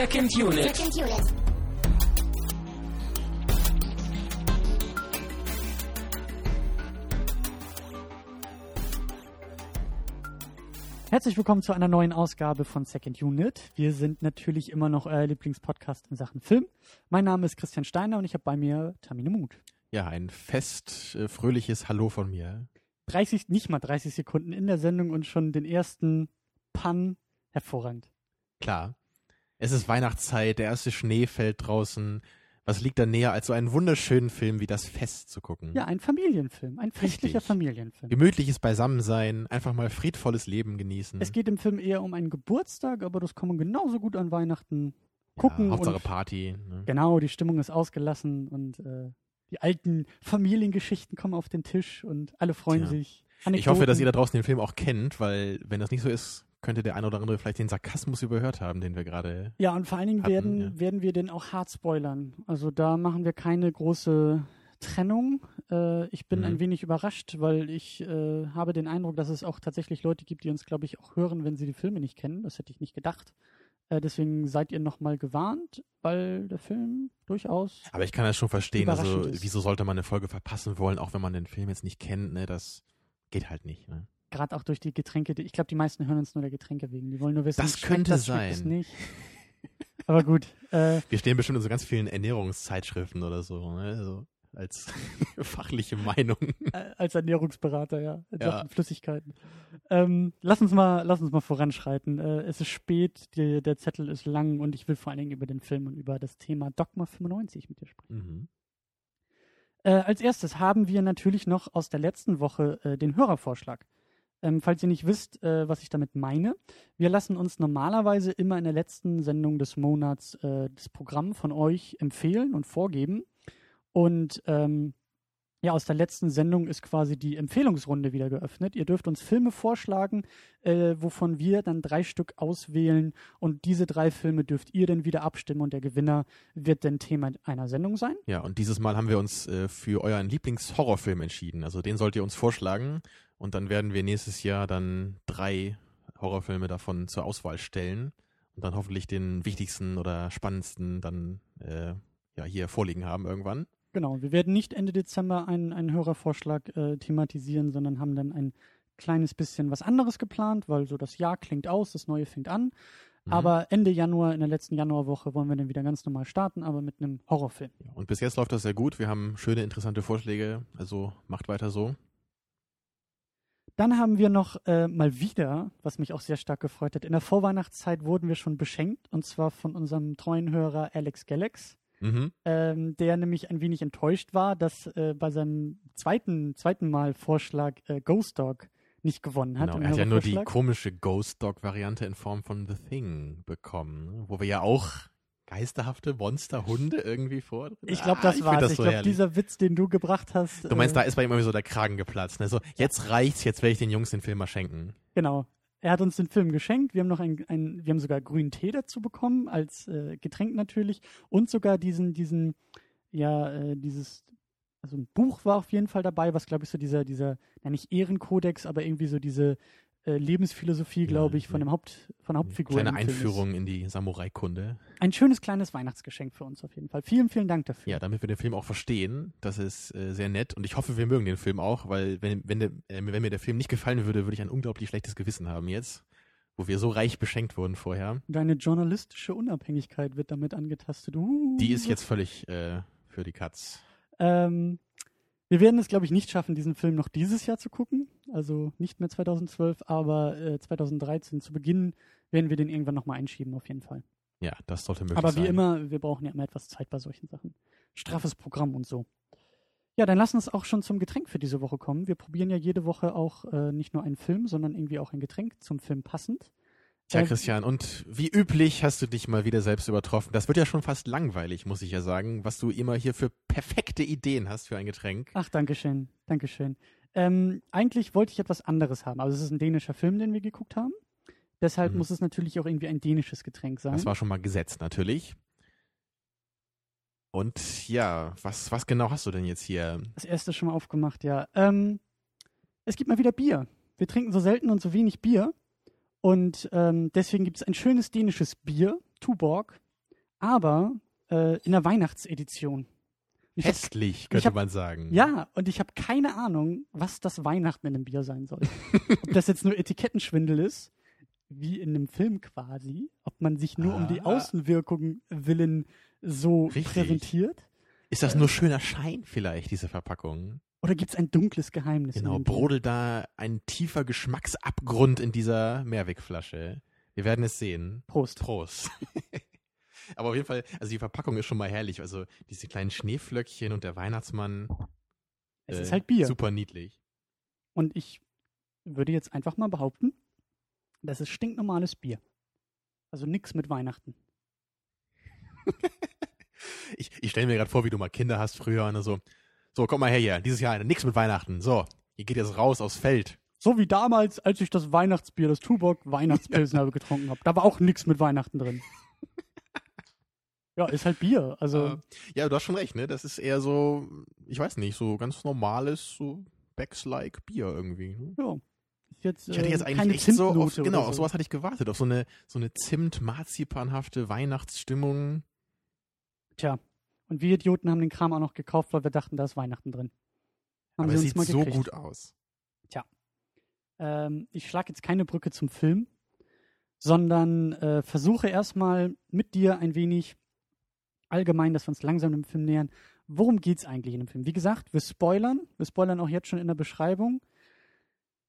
Second Unit. Second Unit. Herzlich willkommen zu einer neuen Ausgabe von Second Unit. Wir sind natürlich immer noch euer Lieblingspodcast in Sachen Film. Mein Name ist Christian Steiner und ich habe bei mir Tamine Mut. Ja, ein fest äh, fröhliches Hallo von mir. 30, nicht mal 30 Sekunden in der Sendung und schon den ersten Pun hervorragend. Klar. Es ist Weihnachtszeit, der erste Schnee fällt draußen. Was liegt da näher, als so einen wunderschönen Film wie das Fest zu gucken? Ja, ein Familienfilm, ein festlicher Richtig. Familienfilm. Gemütliches Beisammensein, einfach mal friedvolles Leben genießen. Es geht im Film eher um einen Geburtstag, aber das kann man genauso gut an Weihnachten gucken. ja, Hauptsache Party. Ne? Genau, die Stimmung ist ausgelassen und äh, die alten Familiengeschichten kommen auf den Tisch und alle freuen Tja. sich. Ich hoffe, dass ihr Anekdoten. da draußen den Film auch kennt, weil wenn das nicht so ist, könnte der ein oder andere vielleicht den Sarkasmus überhört haben, den wir gerade. Ja, und vor allen Dingen hatten, werden, ja. werden wir den auch hart spoilern. Also da machen wir keine große Trennung. Äh, ich bin Mhm. ein wenig überrascht, weil ich äh, habe den Eindruck, dass es auch tatsächlich Leute gibt, die uns, glaube ich, auch hören, wenn sie die Filme nicht kennen. Das hätte ich nicht gedacht. Äh, deswegen seid ihr nochmal gewarnt, weil der Film durchaus. Aber ich kann das schon verstehen. Also, ist. wieso sollte man eine Folge verpassen wollen, auch wenn man den Film jetzt nicht kennt? Ne? Das geht halt nicht. Ne? Gerade auch durch die Getränke. die- Ich glaube, die meisten hören uns nur der Getränke wegen. Die wollen nur wissen, Das könnte das, sein. nicht. Aber gut. Äh, Wir stehen bestimmt in so ganz vielen Ernährungszeitschriften oder so, ne? Also als fachliche Meinung. als Ernährungsberater, ja, in Ja. Flüssigkeiten. Ähm, lass uns mal, lass uns mal voranschreiten. Äh, es ist spät, die, der Zettel ist lang und ich will vor allen Dingen über den Film und über das Thema Dogma 95 mit dir sprechen. Mhm. Äh, als erstes haben wir natürlich noch aus der letzten Woche äh, den Hörervorschlag. Ähm, falls ihr nicht wisst, äh, was ich damit meine, wir lassen uns normalerweise immer in der letzten Sendung des Monats äh, das Programm von euch empfehlen und vorgeben. Und ähm, ja, aus der letzten Sendung ist quasi die Empfehlungsrunde wieder geöffnet. Ihr dürft uns Filme vorschlagen, äh, wovon wir dann drei Stück auswählen und diese drei Filme dürft ihr dann wieder abstimmen und der Gewinner wird dann Thema einer Sendung sein. Ja, und dieses Mal haben wir uns äh, für euren Lieblingshorrorfilm entschieden. Also den sollt ihr uns vorschlagen und dann werden wir nächstes Jahr dann drei Horrorfilme davon zur Auswahl stellen und dann hoffentlich den wichtigsten oder spannendsten dann äh, ja hier vorliegen haben irgendwann. Genau, wir werden nicht Ende Dezember einen, einen Hörervorschlag äh, thematisieren, sondern haben dann ein kleines bisschen was anderes geplant, weil so das Jahr klingt aus, das neue fängt an. Mhm. Aber Ende Januar, in der letzten Januarwoche, wollen wir dann wieder ganz normal starten, aber mit einem Horrorfilm. Ja, und bis jetzt läuft das sehr gut. Wir haben schöne, interessante Vorschläge. Also macht weiter so. Dann haben wir noch äh, mal wieder, was mich auch sehr stark gefreut hat, in der Vorweihnachtszeit wurden wir schon beschenkt und zwar von unserem treuen Hörer Alex Galax. Mhm. ähm, der nämlich ein wenig enttäuscht war, dass äh, bei seinem zweiten, zweiten Mal Vorschlag äh, Ghost Dog nicht gewonnen hat. Genau, er hat ja nur die komische Ghost Dog-Variante in Form von The Thing bekommen, ne? wo wir ja auch geisterhafte Monsterhunde irgendwie vor. Ich glaube, Ah, das find war's. das ich so glaube, dieser Witz, den du gebracht hast. Du meinst, äh, da ist bei ihm irgendwie so der Kragen geplatzt. Ne? So, jetzt reicht's, jetzt werde ich den Jungs den Film mal schenken. Genau. Er hat uns den Film geschenkt. Wir haben noch ein, ein wir haben sogar grünen Tee dazu bekommen, als äh, Getränk natürlich. Und sogar diesen, diesen, ja, äh, dieses, also ein Buch war auf jeden Fall dabei, was glaube ich so dieser, dieser, ja nicht Ehrenkodex, aber irgendwie so diese äh, Lebensphilosophie, glaube ich, von dem Haupt, von der Hauptfigur. Ist. Einführung in die Samurai-Kunde. Ein schönes kleines Weihnachtsgeschenk für uns auf jeden Fall. Vielen, vielen Dank dafür. Ja, damit wir den Film auch verstehen. Das ist äh, sehr nett. Und ich hoffe, wir mögen den Film auch, weil wenn, wenn, der, äh, wenn mir der Film nicht gefallen würde, würde ich ein unglaublich schlechtes Gewissen haben jetzt, wo wir so reich beschenkt wurden vorher. Deine journalistische Unabhängigkeit wird damit angetastet. Uh. Die ist jetzt völlig äh, für die Katz. Ähm, wir werden es, glaube ich, nicht schaffen, diesen Film noch dieses Jahr zu gucken. Also nicht mehr 2012, aber äh, 2013 zu Beginn werden wir den irgendwann nochmal einschieben, auf jeden Fall. Ja, das sollte möglich aber sein. wie immer, wir brauchen ja immer etwas Zeit bei solchen Sachen. Straffes Programm und so. Ja, dann lass uns auch schon zum Getränk für diese Woche kommen. Wir probieren ja jede Woche auch äh, nicht nur einen Film, sondern irgendwie auch ein Getränk zum Film passend. Tja, Äh, Christian, und wie üblich hast du dich mal wieder selbst übertroffen. Das wird ja schon fast langweilig, muss ich ja sagen, was du immer hier für perfekte Ideen hast für ein Getränk. Ach, danke schön, danke schön. Ähm, eigentlich wollte ich etwas anderes haben. Also es ist ein dänischer Film, den wir geguckt haben. Deshalb Mhm. muss es natürlich auch irgendwie ein dänisches Getränk sein. Das war schon mal gesetzt, natürlich. Und ja, was, was genau hast du denn jetzt hier? Das erste schon mal aufgemacht, ja. Ähm, es gibt mal wieder Bier. Wir trinken so selten und so wenig Bier. Und ähm, deswegen gibt es ein schönes dänisches Bier, Tuborg. aber äh, in der Weihnachtsedition. Ich hab- Festlich, ich könnte hab- man sagen. Ja, und ich habe keine Ahnung, was das Weihnachten in einem Bier sein soll. ob das jetzt nur Etikettenschwindel ist, wie in einem Film quasi, ob man sich nur um die Ah. Außenwirkung willen so Richtig. präsentiert. Ist das nur schöner Schein vielleicht, diese Verpackung? Oder gibt es ein dunkles Geheimnis? Genau, brodelt da ein tiefer Geschmacksabgrund in dieser Mehrwegflasche. Wir werden es sehen. Prost. Prost. Aber auf jeden Fall, also die Verpackung ist schon mal herrlich. Also diese kleinen Schneeflöckchen und der Weihnachtsmann. Es äh, ist halt Bier. Super niedlich. Und ich würde jetzt einfach mal behaupten, das ist stinknormales Bier. Also nichts mit Weihnachten. Ich, ich stelle mir gerade vor, wie du mal Kinder hast früher und so. So, komm mal her hier. Dieses Jahr nichts mit Weihnachten. So, ihr geht jetzt raus aufs Feld. So wie damals, als ich das Weihnachtsbier, das Tuborg Weihnachtspilsner getrunken habe. Da war auch nichts mit Weihnachten drin. ja, ist halt Bier. Also Äh, ja, du hast schon recht, ne? Das ist eher so, ich weiß nicht, so ganz normales, so Becks-like Bier irgendwie. Ne? ja. Jetzt, Ich hatte äh, jetzt keine eigentlich echt so auf, genau, oder auf so. sowas hatte ich gewartet, auf so eine, so eine Zimt-Marzipanhafte Weihnachtsstimmung. Tja. Und wir Idioten haben den Kram auch noch gekauft, weil wir dachten, da ist Weihnachten drin. Haben Aber es sieht so gut aus. Ähm, ich schlage jetzt keine Brücke zum Film, sondern äh, versuche erstmal mit dir ein wenig allgemein, dass wir uns langsam dem Film nähern. Worum geht's eigentlich in dem Film? Wie gesagt, wir spoilern. Wir spoilern auch jetzt schon in der Beschreibung.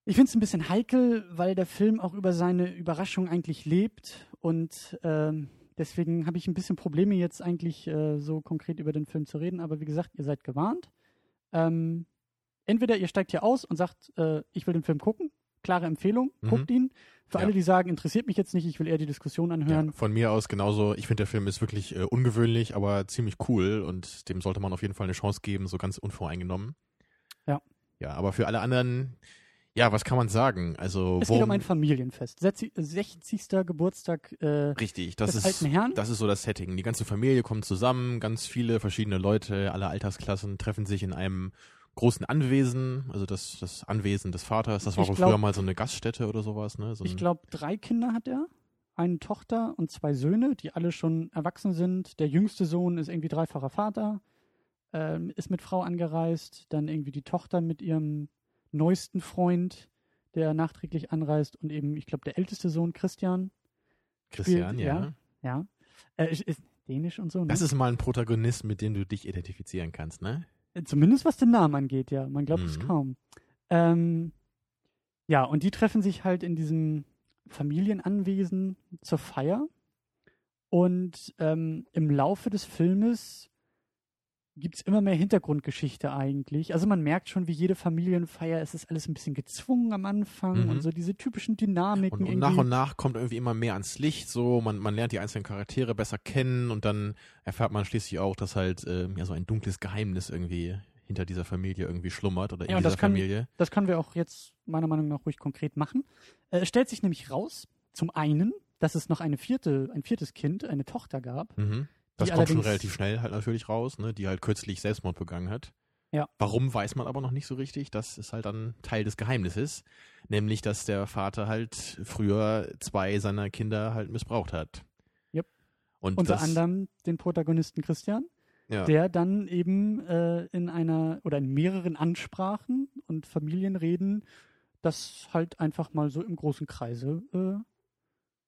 Ich finde es ein bisschen heikel, weil der Film auch über seine Überraschung eigentlich lebt und ähm, deswegen habe ich ein bisschen Probleme jetzt eigentlich äh, so konkret über den Film zu reden. Aber wie gesagt, ihr seid gewarnt. Ähm, entweder ihr steigt hier aus und sagt, äh, ich will den Film gucken. Klare Empfehlung, Mhm. guckt ihn. Für Ja. alle, die sagen, interessiert mich jetzt nicht, ich will eher die Diskussion anhören. Ja, von mir aus genauso. Ich finde, der Film ist wirklich äh, ungewöhnlich, aber ziemlich cool und dem sollte man auf jeden Fall eine Chance geben, so ganz unvoreingenommen. Ja. Ja, aber für alle anderen, ja, was kann man sagen? Also, Es geht worum- um ein Familienfest. Setzi- 60. Geburtstag äh, Richtig, das des ist, alten Herrn. das ist so das Setting. Die ganze Familie kommt zusammen, ganz viele verschiedene Leute, alle Altersklassen treffen sich in einem großen Anwesen, also das, das Anwesen des Vaters. Das war glaub- früher mal so eine Gaststätte oder sowas, ne? So Ich glaube, drei Kinder hat er. Eine Tochter und zwei Söhne, die alle schon erwachsen sind. Der jüngste Sohn ist irgendwie dreifacher Vater, ähm, ist mit Frau angereist. Dann irgendwie die Tochter mit ihrem neuesten Freund, der nachträglich anreist. Und eben, ich glaube, der älteste Sohn, Christian. Christian, spielt- ja. Ja. Äh, ist, ist dänisch und so. Ne? Das ist mal ein Protagonist, mit dem du dich identifizieren kannst, ne? Zumindest was den Namen angeht, ja. Man glaubt es Mhm. kaum. Ähm, ja, und die treffen sich halt in diesem Familienanwesen zur Feier. Und ähm, im Laufe des Filmes gibt es immer mehr Hintergrundgeschichte eigentlich. Also man merkt schon, wie jede Familienfeier, es ist alles ein bisschen gezwungen am Anfang Mhm. und so diese typischen Dynamiken. Und, und nach und nach kommt irgendwie immer mehr ans Licht, so man, man lernt die einzelnen Charaktere besser kennen und dann erfährt man schließlich auch, dass halt äh, ja so ein dunkles Geheimnis irgendwie hinter dieser Familie irgendwie schlummert oder in Ja, dieser das kann- Familie. Das können wir auch jetzt meiner Meinung nach ruhig konkret machen. Äh, es stellt sich nämlich raus, zum einen, dass es noch eine vierte, ein viertes Kind, eine Tochter gab. Mhm. Das kommt schon relativ schnell halt natürlich raus, ne, die halt kürzlich Selbstmord begangen hat. Ja. Warum weiß man aber noch nicht so richtig. Das ist halt dann Teil des Geheimnisses. Nämlich, dass der Vater halt früher zwei seiner Kinder halt missbraucht hat. Yep. Und Unter das, anderem den Protagonisten Christian, ja. der dann eben äh, in einer oder in mehreren Ansprachen und Familienreden das halt einfach mal so im großen Kreise äh,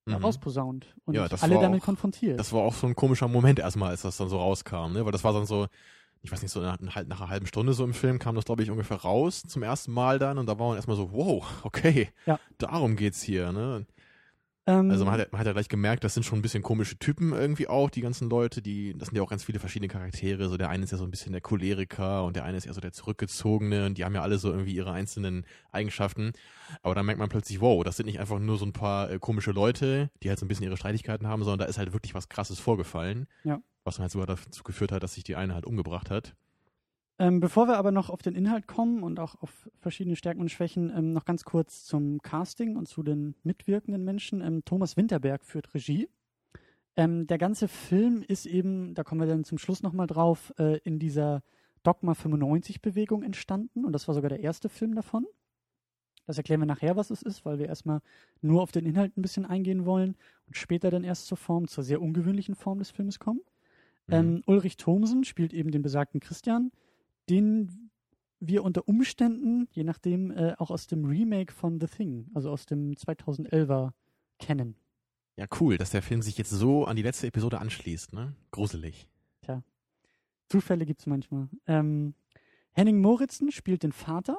Mhm. rausposaunt und Ja, das alle damit auch- konfrontiert. Das war auch so ein komischer Moment erstmal, als das dann so rauskam, ne? Weil das war dann so, ich weiß nicht, so nach, nach einer halben Stunde so im Film kam das, glaube ich, ungefähr raus zum ersten Mal dann und da war man erstmal so, wow, okay, Ja. darum geht's hier, ne? Ähm, Also man hat, ja- man hat ja gleich gemerkt, das sind schon ein bisschen komische Typen irgendwie auch, die ganzen Leute, die, das sind ja auch ganz viele verschiedene Charaktere. So der eine ist ja so ein bisschen der Choleriker und der eine ist eher so der Zurückgezogene und die haben ja alle so irgendwie ihre einzelnen Eigenschaften. Aber dann merkt man plötzlich, wow, das sind nicht einfach nur so ein paar äh, komische Leute, die halt so ein bisschen ihre Streitigkeiten haben, sondern da ist halt wirklich was krasses vorgefallen. Ja. Was dann halt sogar dazu geführt hat, dass sich die eine halt umgebracht hat. Ähm, bevor wir aber noch auf den Inhalt kommen und auch auf verschiedene Stärken und Schwächen, ähm, noch ganz kurz zum Casting und zu den mitwirkenden Menschen. Ähm, Thomas Winterberg führt Regie. Ähm, der ganze Film ist eben, da kommen wir dann zum Schluss nochmal drauf, äh, in dieser Dogma 95 Bewegung entstanden und das war sogar der erste Film davon. Das erklären wir nachher, was es ist, weil wir erstmal nur auf den Inhalt ein bisschen eingehen wollen und später dann erst zur Form, zur sehr ungewöhnlichen Form des Filmes kommen. Mhm. Ähm, Ulrich Thomsen spielt eben den besagten Christian, den wir unter Umständen, je nachdem, äh, auch aus dem Remake von The Thing, also aus dem 2011er, kennen. Ja, cool, dass der Film sich jetzt so an die letzte Episode anschließt, ne? Gruselig. Zufälle gibt's manchmal. Ähm, Henning Moritzen spielt den Vater,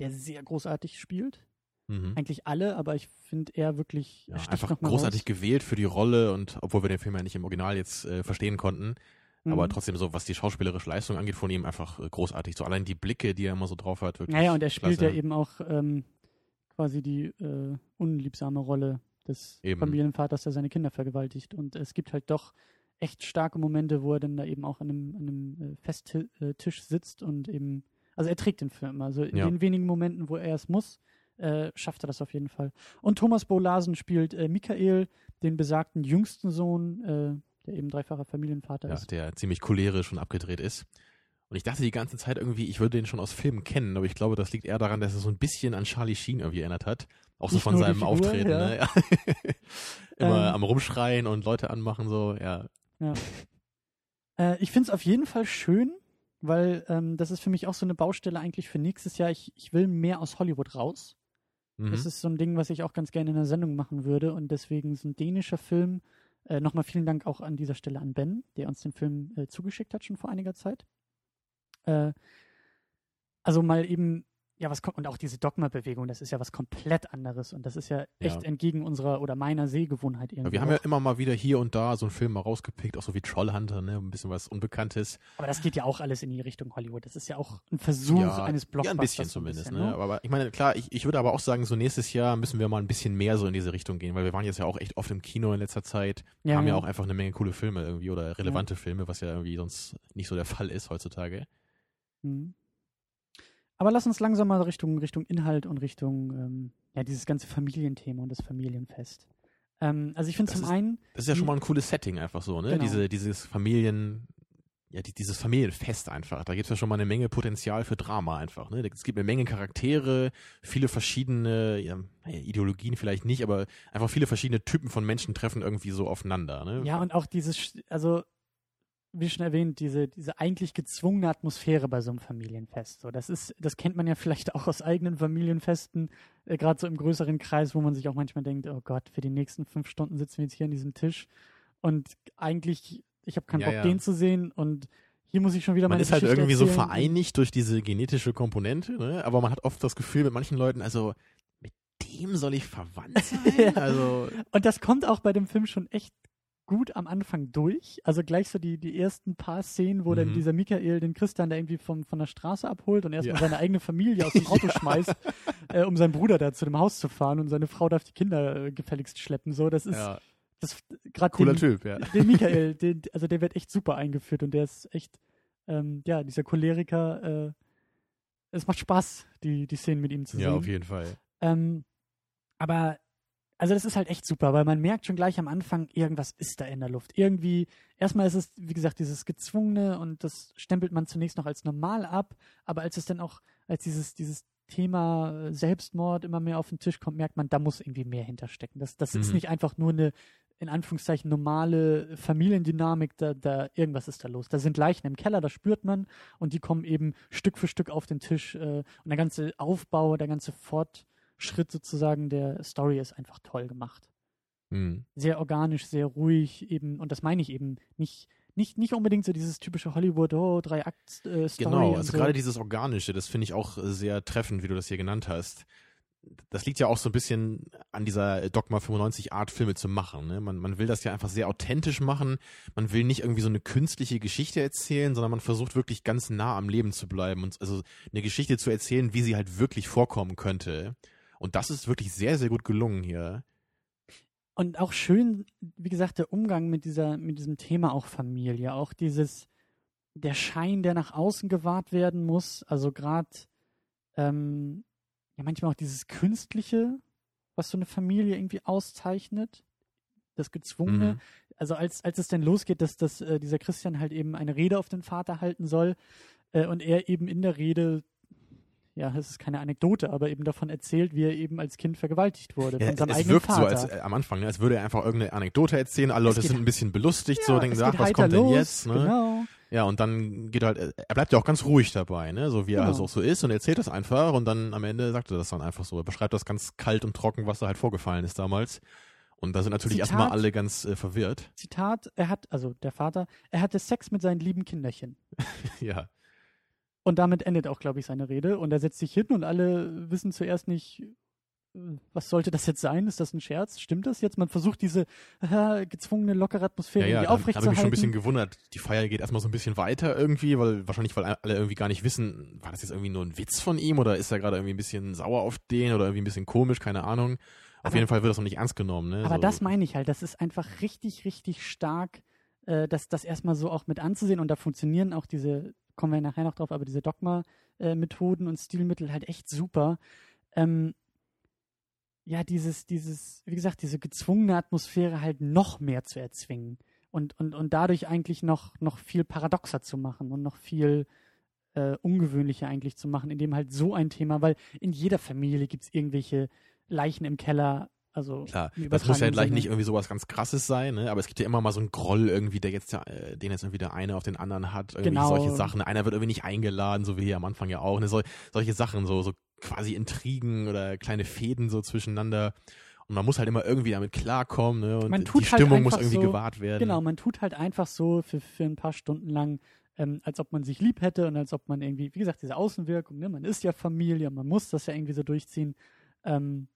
der sehr großartig spielt. Mhm. Eigentlich alle, aber ich finde er wirklich Ja, einfach großartig raus. gewählt für die Rolle und obwohl wir den Film ja nicht im Original jetzt äh, verstehen konnten, aber Mhm. trotzdem so, was die schauspielerische Leistung angeht von ihm, einfach äh, großartig. So allein die Blicke, die er immer so drauf hat, wirklich. Naja, und er spielt klasse. ja eben auch ähm, quasi die äh, unliebsame Rolle des Eben. Familienvaters, der seine Kinder vergewaltigt. Und es gibt halt doch echt starke Momente, wo er dann da eben auch an einem, an einem äh, Festtisch sitzt und eben, also er trägt den Film. Also in Ja. den wenigen Momenten, wo er es muss, äh, schafft er das auf jeden Fall. Und Thomas Bolasen spielt äh, Michael, den besagten jüngsten Sohn, äh, der eben dreifacher Familienvater ja, ist. der ziemlich cholerisch und abgedreht ist. Und ich dachte die ganze Zeit irgendwie, ich würde den schon aus Filmen kennen, aber ich glaube, das liegt eher daran, dass er so ein bisschen an Charlie Sheen irgendwie erinnert hat. Auch so Nicht von seinem Figur, Auftreten, ja. ne? Immer Ähm. am Rumschreien und Leute anmachen, so, ja. Äh, ich finde es auf jeden Fall schön, weil ähm, das ist für mich auch so eine Baustelle eigentlich für nächstes Jahr. Ich, ich will mehr aus Hollywood raus. Mhm. Das ist so ein Ding, was ich auch ganz gerne in der Sendung machen würde. Und deswegen ist ein dänischer Film. Äh, Nochmal vielen Dank auch an dieser Stelle an Ben, der uns den Film äh, zugeschickt hat, schon vor einiger Zeit. Äh, also mal eben, ja, was kommt, und auch diese Dogma-Bewegung, das ist ja was komplett anderes. Und das ist ja echt Ja. entgegen unserer oder meiner Sehgewohnheit irgendwie. Wir haben ja auch. immer mal wieder hier und da so einen Film mal rausgepickt, auch so wie Trollhunter, ne? Ein bisschen was Unbekanntes. Aber das geht ja auch alles in die Richtung Hollywood. Das ist ja auch ein Versuch eines Blockbusters. Ja, ein bisschen zumindest, bisschen, ne? Aber, aber ich meine, klar, ich, ich würde aber auch sagen, so nächstes Jahr müssen wir mal ein bisschen mehr so in diese Richtung gehen, weil wir waren jetzt ja auch echt oft im Kino in letzter Zeit. Ja, haben ja ja. auch einfach eine Menge coole Filme irgendwie oder relevante Filme, was ja irgendwie sonst nicht so der Fall ist heutzutage. Mhm. Aber lass uns langsam mal Richtung, Richtung Inhalt und Richtung ähm, ja, dieses ganze Familienthema und das Familienfest. Ähm, also ich finde zum ist- einen, Das ist ja schon mal ein cooles Setting einfach so, ne? Genau. Diese, dieses Familien, ja, die, dieses Familienfest einfach. Da gibt's ja schon mal eine Menge Potenzial für Drama einfach, ne? Es gibt eine Menge Charaktere, viele verschiedene, ja, Ideologien vielleicht nicht, aber einfach viele verschiedene Typen von Menschen treffen irgendwie so aufeinander, ne? ja, und auch dieses, also wie schon erwähnt, diese, diese eigentlich gezwungene Atmosphäre bei so einem Familienfest. So, das ist, das kennt man ja vielleicht auch aus eigenen Familienfesten, äh, gerade so im größeren Kreis, wo man sich auch manchmal denkt, oh Gott, für die nächsten fünf Stunden sitzen wir jetzt hier an diesem Tisch und eigentlich, ich habe keinen Ja, Bock, ja. den zu sehen und hier muss ich schon wieder Man meine ist halt Geschichte irgendwie so erzählen. vereinigt durch diese genetische Komponente, ne? aber man hat oft das Gefühl mit manchen Leuten, also mit dem soll ich verwandt sein? Ja. Also Und das kommt auch bei dem Film schon echt gut am Anfang durch. Also gleich so die, die ersten paar Szenen, wo dann Mhm. dieser Michael den Christian da irgendwie vom, von der Straße abholt und erstmal Ja. seine eigene Familie aus dem Auto schmeißt, äh, um seinen Bruder da zu dem Haus zu fahren und seine Frau darf die Kinder äh, gefälligst schleppen. So, das ist ja, das gerade cooler den, Typ, ja. den Michael, den, also der wird echt super eingeführt und der ist echt, ähm, ja, dieser Choleriker, äh, es macht Spaß, die, die Szenen mit ihm zu Ja, sehen. auf jeden Fall. Ähm, aber, also das ist halt echt super, weil man merkt schon gleich am Anfang, irgendwas ist da in der Luft. Irgendwie, erstmal ist es, wie gesagt, dieses Gezwungene und das stempelt man zunächst noch als normal ab, aber als es dann auch, als dieses, dieses Thema Selbstmord immer mehr auf den Tisch kommt, merkt man, da muss irgendwie mehr hinterstecken. Das, das ist Mhm. nicht einfach nur eine, in Anführungszeichen, normale Familiendynamik, da, da, irgendwas ist da los. Da sind Leichen im Keller, das spürt man und die kommen eben Stück für Stück auf den Tisch äh, und der ganze Aufbau, der ganze Fortschritt sozusagen der Story ist einfach toll gemacht. Hm. Sehr organisch, sehr ruhig eben und das meine ich eben nicht nicht, nicht unbedingt so dieses typische Hollywood, oh, drei Akt äh, Story Genau, also so. gerade dieses Organische, das finde ich auch äh, sehr treffend, wie du das hier genannt hast. Das liegt ja auch so ein bisschen an dieser Dogma 95 Art, Filme zu machen. Ne? Man, man will das ja einfach sehr authentisch machen. Man will nicht irgendwie so eine künstliche Geschichte erzählen, sondern man versucht wirklich ganz nah am Leben zu bleiben und also eine Geschichte zu erzählen, wie sie halt wirklich vorkommen könnte. Und das ist wirklich sehr, sehr gut gelungen hier. Und auch schön, wie gesagt, der Umgang mit dieser, mit diesem Thema auch Familie, auch dieses, der Schein, der nach außen gewahrt werden muss, also gerade, ähm, ja, manchmal auch dieses Künstliche, was so eine Familie irgendwie auszeichnet, das Gezwungene. Mhm. Also als, als es dann losgeht, dass, dass äh, dieser Christian halt eben eine Rede auf den Vater halten soll äh, und er eben in der Rede ja, es ist keine Anekdote, aber eben davon erzählt, wie er eben als Kind vergewaltigt wurde Ja, von seinem es eigenen wirkt Vater. so als, äh, am Anfang, ne, als würde er einfach irgendeine Anekdote erzählen. Alle Es Leute sind ein bisschen belustigt, ja, so denken, es ach, was kommt denn los, jetzt? Ne? Genau. Ja, und dann geht halt, äh, er bleibt ja auch ganz ruhig dabei, ne? So wie er Genau. also auch so ist und erzählt das einfach und dann am Ende sagt er das dann einfach so. Er beschreibt das ganz kalt und trocken, was da halt vorgefallen ist damals. Und da sind natürlich Zitat. erstmal alle ganz äh, verwirrt. Zitat, er hat, also der Vater, er hatte Sex mit seinen lieben Kinderchen. ja. Und damit endet auch, glaube ich, seine Rede. Und er setzt sich hin und alle wissen zuerst nicht, was sollte das jetzt sein? Ist das ein Scherz? Stimmt das jetzt? Man versucht diese äh, gezwungene, lockere Atmosphäre Ja, ja, irgendwie da habe ich mich ein aufrechtzuerhalten. bisschen gewundert. Die Feier geht erstmal so ein bisschen weiter irgendwie, weil wahrscheinlich, weil alle irgendwie gar nicht wissen, war das jetzt irgendwie nur ein Witz von ihm oder ist er gerade irgendwie ein bisschen sauer auf den oder irgendwie ein bisschen komisch, keine Ahnung. Auf Aber- jeden Fall wird das noch nicht ernst genommen, ne? Aber so. das meine ich halt, das ist einfach richtig, richtig stark, äh, das, das erstmal so auch mit anzusehen und da funktionieren auch diese, kommen wir nachher noch drauf, aber diese Dogma-Methoden und Stilmittel halt echt super. Ähm, ja, dieses, dieses, wie gesagt, diese gezwungene Atmosphäre halt noch mehr zu erzwingen und, und, und dadurch eigentlich noch, noch viel paradoxer zu machen und noch viel äh, ungewöhnlicher eigentlich zu machen, indem halt so ein Thema, weil in jeder Familie gibt es irgendwelche Leichen im Keller, also Klar, das muss ja gleich nicht irgendwie sowas ganz krasses sein, ne? aber es gibt ja immer mal so einen Groll irgendwie, der jetzt, äh, den jetzt irgendwie der eine auf den anderen hat, irgendwie Genau. solche Sachen. Einer wird irgendwie nicht eingeladen, so wie hier am Anfang ja auch, ne? Sol solche Sachen, so, so quasi Intrigen oder kleine Fäden so zwischeneinander. Und man muss halt immer irgendwie damit klarkommen, ne? Und Man die tut halt Stimmung muss irgendwie so- gewahrt werden. Genau, man tut halt einfach so für, für ein paar Stunden lang, ähm, als ob man sich lieb hätte und als ob man irgendwie, wie gesagt, diese Außenwirkung, ne, man ist ja Familie, man muss das ja irgendwie so durchziehen. Ähm,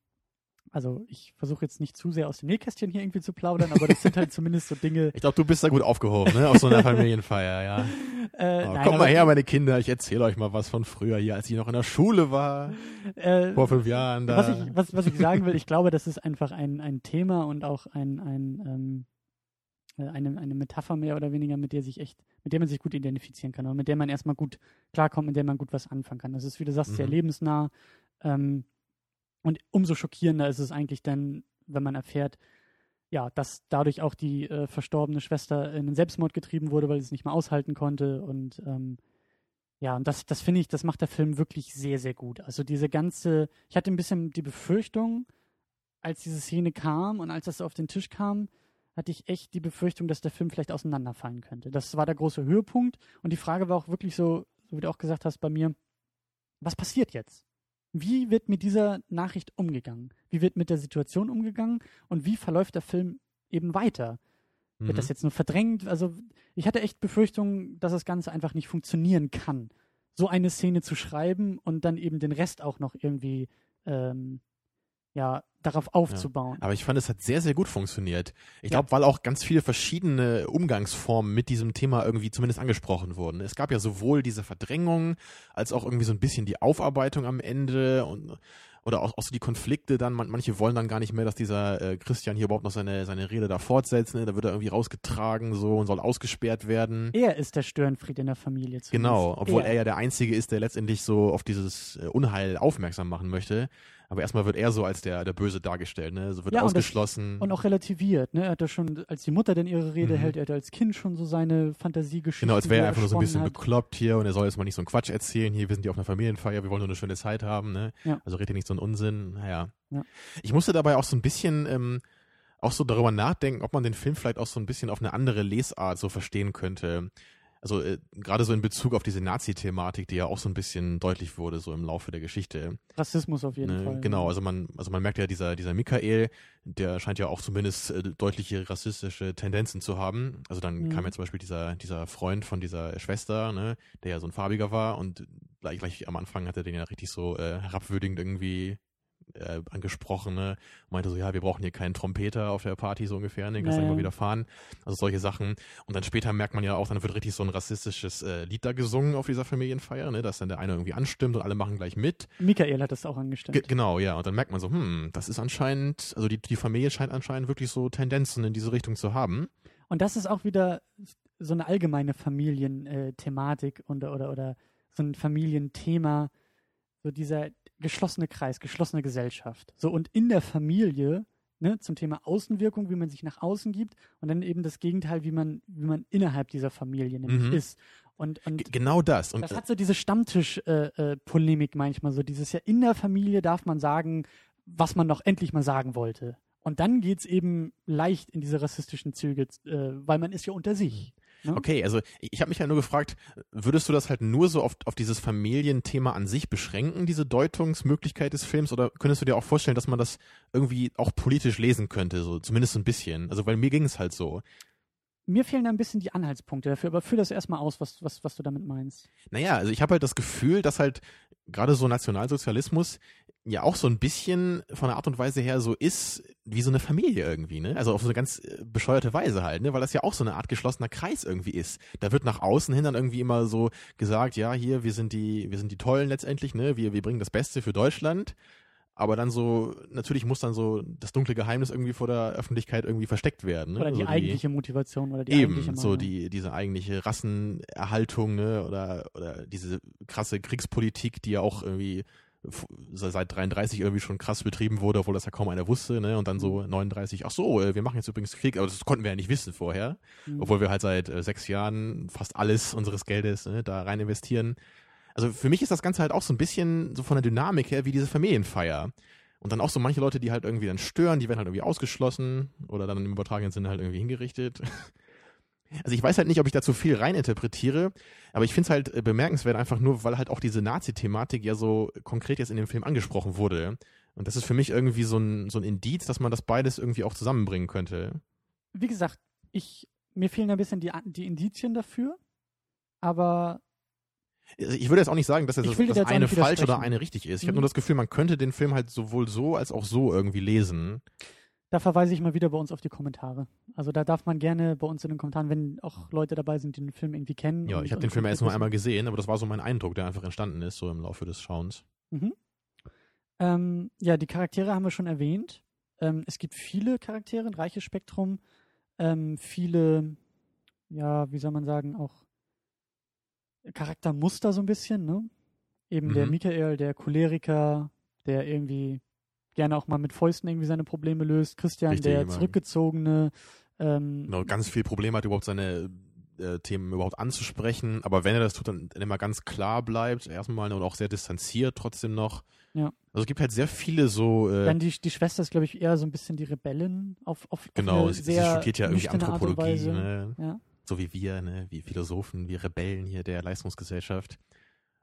also ich versuche jetzt nicht zu sehr aus dem Nähkästchen hier irgendwie zu plaudern, aber das sind halt zumindest so Dinge. Ich glaube, du bist da gut aufgehoben, ne? Auf so einer Familienfeier, ja. Äh, Oh, nein, kommt mal her, meine Kinder, ich erzähle euch mal was von früher hier, als ich noch in der Schule war, Äh, vor fünf Jahren. Da. was, ich, was, was ich sagen will, ich glaube, das ist einfach ein, ein Thema und auch ein, ein ähm, äh, eine, eine Metapher mehr oder weniger, mit der sich echt, mit der man sich gut identifizieren kann und mit der man erstmal gut klarkommt, mit der man gut was anfangen kann. Das ist, wie du sagst, sehr Mhm. lebensnah. Ähm, und umso schockierender ist es eigentlich dann, wenn man erfährt, ja, dass dadurch auch die äh, verstorbene Schwester in den Selbstmord getrieben wurde, weil sie es nicht mehr aushalten konnte. Und ähm, ja, und das, das finde ich, das macht der Film wirklich sehr, sehr gut. Also diese ganze, ich hatte ein bisschen die Befürchtung, als diese Szene kam und als das auf den Tisch kam, hatte ich echt die Befürchtung, dass der Film vielleicht auseinanderfallen könnte. Das war der große Höhepunkt. Und die Frage war auch wirklich so, so wie du auch gesagt hast bei mir, was passiert jetzt? Wie wird mit dieser Nachricht umgegangen? Wie wird mit der Situation umgegangen? Und wie verläuft der Film eben weiter? Wird Mhm. das jetzt nur verdrängt? Also ich hatte echt Befürchtungen, dass das Ganze einfach nicht funktionieren kann, so eine Szene zu schreiben und dann eben den Rest auch noch irgendwie ähm, ja darauf aufzubauen. Aber ich fand, es hat sehr, sehr gut funktioniert. Ich Ja. glaube, weil auch ganz viele verschiedene Umgangsformen mit diesem Thema irgendwie zumindest angesprochen wurden. Es gab ja sowohl diese Verdrängung, als auch irgendwie so ein bisschen die Aufarbeitung am Ende und oder auch, auch so die Konflikte dann. Man, manche wollen dann gar nicht mehr, dass dieser äh, Christian hier überhaupt noch seine, seine Rede da fortsetzt. Ne? Da wird er irgendwie rausgetragen so und soll ausgesperrt werden. Er ist der Störenfried in der Familie. zumindest. Genau, obwohl er ja der Einzige ist, der letztendlich so auf dieses äh, Unheil aufmerksam machen möchte. Aber erstmal wird er so als der, der Böse dargestellt, ne? So wird Ja, und das- ausgeschlossen. Und auch relativiert, ne? Er hat ja schon, als die Mutter dann ihre Rede Mhm. hält, er hat als Kind schon so seine Fantasiegeschichten. Genau, als wäre er einfach nur so ein bisschen hat. bekloppt hier und er soll jetzt mal nicht so einen Quatsch erzählen. Hier, wir sind ja auf einer Familienfeier, wir wollen nur eine schöne Zeit haben, ne? Ja. Also redet nicht so einen Unsinn. Naja. Ja. Ich musste dabei auch so ein bisschen ähm, auch so darüber nachdenken, ob man den Film vielleicht auch so ein bisschen auf eine andere Lesart so verstehen könnte. Also äh, gerade so in Bezug auf diese Nazi-Thematik, die ja auch so ein bisschen deutlich wurde, so im Laufe der Geschichte. Rassismus auf jeden Ne, Fall. Genau, also man, also man merkt ja, dieser, dieser Michael, der scheint ja auch zumindest äh, deutliche rassistische Tendenzen zu haben. Also dann Mhm. kam ja zum Beispiel dieser, dieser Freund von dieser Schwester, ne, der ja so ein farbiger war und gleich, gleich am Anfang hat er den ja richtig so äh, herabwürdigend irgendwie äh, angesprochen, ne? meinte so, ja, wir brauchen hier keinen Trompeter auf der Party so ungefähr, ne? den kannst du Naja. immer wieder fahren. Also solche Sachen. Und dann später merkt man ja auch, dann wird richtig so ein rassistisches äh, Lied da gesungen auf dieser Familienfeier, ne? dass dann der eine irgendwie anstimmt und alle machen gleich mit. Michael hat das auch angestellt. Ge genau, ja. Und dann merkt man so, hm, das ist anscheinend, also die, die Familie scheint anscheinend wirklich so Tendenzen in diese Richtung zu haben. Und das ist auch wieder so eine allgemeine Familienthematik und, oder, oder so ein Familienthema, so dieser geschlossene Kreis, geschlossene Gesellschaft. So und in der Familie, ne, zum Thema Außenwirkung, wie man sich nach außen gibt und dann eben das Gegenteil, wie man, wie man innerhalb dieser Familie nämlich Mhm. ist. Und, und genau das. Und das hat so diese Stammtisch-Polemik äh, äh, manchmal so. Dieses ja in der Familie darf man sagen, was man noch endlich mal sagen wollte. Und dann geht's eben leicht in diese rassistischen Züge, äh, weil man ist ja unter sich. Ne? Okay, also ich, habe mich ja nur gefragt, würdest du das halt nur so auf, auf dieses Familienthema an sich beschränken, diese Deutungsmöglichkeit des Films, oder könntest du dir auch vorstellen, dass man das irgendwie auch politisch lesen könnte, so zumindest ein bisschen? Also weil mir ging es halt so. Mir fehlen da ein bisschen die Anhaltspunkte dafür, aber führ das erstmal aus, was, was, was du damit meinst. Naja, also ich habe halt das Gefühl, dass halt gerade so Nationalsozialismus ja auch so ein bisschen von der Art und Weise her so ist wie so eine Familie irgendwie, ne? Also auf so eine ganz äh, bescheuerte Weise halt, ne? Weil das ja auch so eine Art geschlossener Kreis irgendwie ist. Da wird nach außen hin dann irgendwie immer so gesagt, ja, hier, wir sind die, wir sind die Tollen letztendlich, ne? Wir, wir bringen das Beste für Deutschland. Aber dann so, natürlich muss dann so das dunkle Geheimnis irgendwie vor der Öffentlichkeit irgendwie versteckt werden. Ne? Oder die so eigentliche Motivation oder die Eben, eigentliche so Meinung. die, diese eigentliche Rassenerhaltung, ne, oder, oder diese krasse Kriegspolitik, die ja auch irgendwie seit 33 irgendwie schon krass betrieben wurde, obwohl das ja kaum einer wusste, ne, und dann so 39, ach so, äh, wir machen jetzt übrigens Krieg, aber das konnten wir ja nicht wissen vorher, Mhm. obwohl wir halt seit äh, sechs Jahren fast alles unseres Geldes ne, da rein investieren. Also für mich ist das Ganze halt auch so ein bisschen so von der Dynamik her wie diese Familienfeier. Und dann auch so manche Leute, die halt irgendwie dann stören, die werden halt irgendwie ausgeschlossen oder dann im übertragenen Sinne halt irgendwie hingerichtet. Also ich weiß halt nicht, ob ich da zu viel reininterpretiere, aber ich finde es halt äh, bemerkenswert einfach nur, weil halt auch diese Nazi-Thematik ja so konkret jetzt in dem Film angesprochen wurde. Und das ist für mich irgendwie so ein, so ein Indiz, dass man das beides irgendwie auch zusammenbringen könnte. Wie gesagt, ich, mir fehlen ein bisschen die, die Indizien dafür, aber Also Ich würde jetzt auch nicht sagen, dass das jetzt auch eine falsch oder eine richtig ist. Ich habe Mhm. nur das Gefühl, man könnte den Film halt sowohl so als auch so irgendwie lesen. Da verweise ich mal wieder bei uns auf die Kommentare. Also da darf man gerne bei uns in den Kommentaren, wenn auch Leute dabei sind, die den Film irgendwie kennen. Ja, und- ich habe den Film erst nur einmal gesehen, aber das war so mein Eindruck, der einfach entstanden ist, so im Laufe des Schauens. Mhm. Ähm, ja, die Charaktere haben wir schon erwähnt. Ähm, es gibt viele Charaktere, ein reiches Spektrum, ähm, viele, ja, wie soll man sagen, auch Charaktermuster so ein bisschen, ne? Eben der Mhm. Michael, der Choleriker, der irgendwie gerne auch mal mit Fäusten irgendwie seine Probleme löst. Christian, Richtig, der zurückgezogene, ähm, Genau, ganz viel Probleme hat, überhaupt seine äh, Themen überhaupt anzusprechen, aber wenn er das tut, dann immer ganz klar bleibt, erstmal und auch sehr distanziert trotzdem noch. Ja. Also es gibt halt sehr viele so, äh, Dann die, die Schwester ist, glaube ich, eher so ein bisschen die Rebellin auf, auf, auf genau, eine sie, sie studiert ja irgendwie Anthropologie, ne? Ja. so wie wir, ne, wie Philosophen, wie Rebellen hier der Leistungsgesellschaft.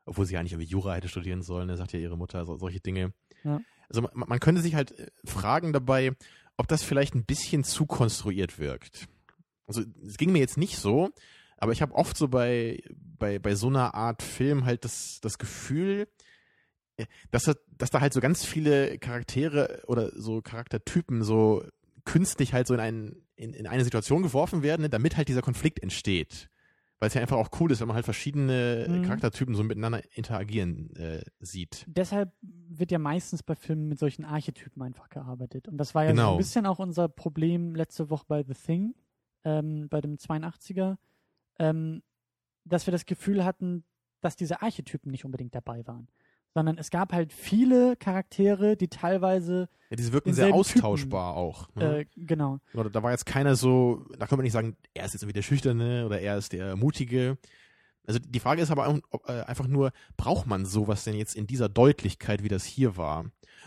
Obwohl sie ja nicht irgendwie Jura hätte studieren sollen, ne, sagt ja ihre Mutter, so, solche Dinge. Ja. Also man, könnte sich halt äh, fragen dabei, ob das vielleicht ein bisschen zu konstruiert wirkt. Also es ging mir jetzt nicht so, aber ich habe oft so bei, bei, bei so einer Art Film halt das, das Gefühl, äh, dass, da- dass da halt so ganz viele Charaktere oder so Charaktertypen so künstlich halt so in, einen, in, in eine Situation geworfen werden, damit halt dieser Konflikt entsteht. Weil es ja einfach auch cool ist, wenn man halt verschiedene Mhm. Charaktertypen so miteinander interagieren äh, sieht. deshalb wird ja meistens bei Filmen mit solchen Archetypen einfach gearbeitet. Und das war ja so Genau. ein bisschen auch unser Problem letzte Woche bei The Thing, ähm, bei dem 82er, ähm, dass wir das Gefühl hatten, dass diese Archetypen nicht unbedingt dabei waren. Sondern es gab halt viele Charaktere, die teilweise, Ja, diese wirken sehr denselben Typen. austauschbar auch. Ne? äh, genau, Oder da war jetzt keiner so, da kann man nicht sagen, er ist jetzt irgendwie der Schüchterne oder er ist der Mutige. Also die Frage ist aber äh, einfach nur, braucht man sowas denn jetzt in dieser Deutlichkeit, wie das hier war?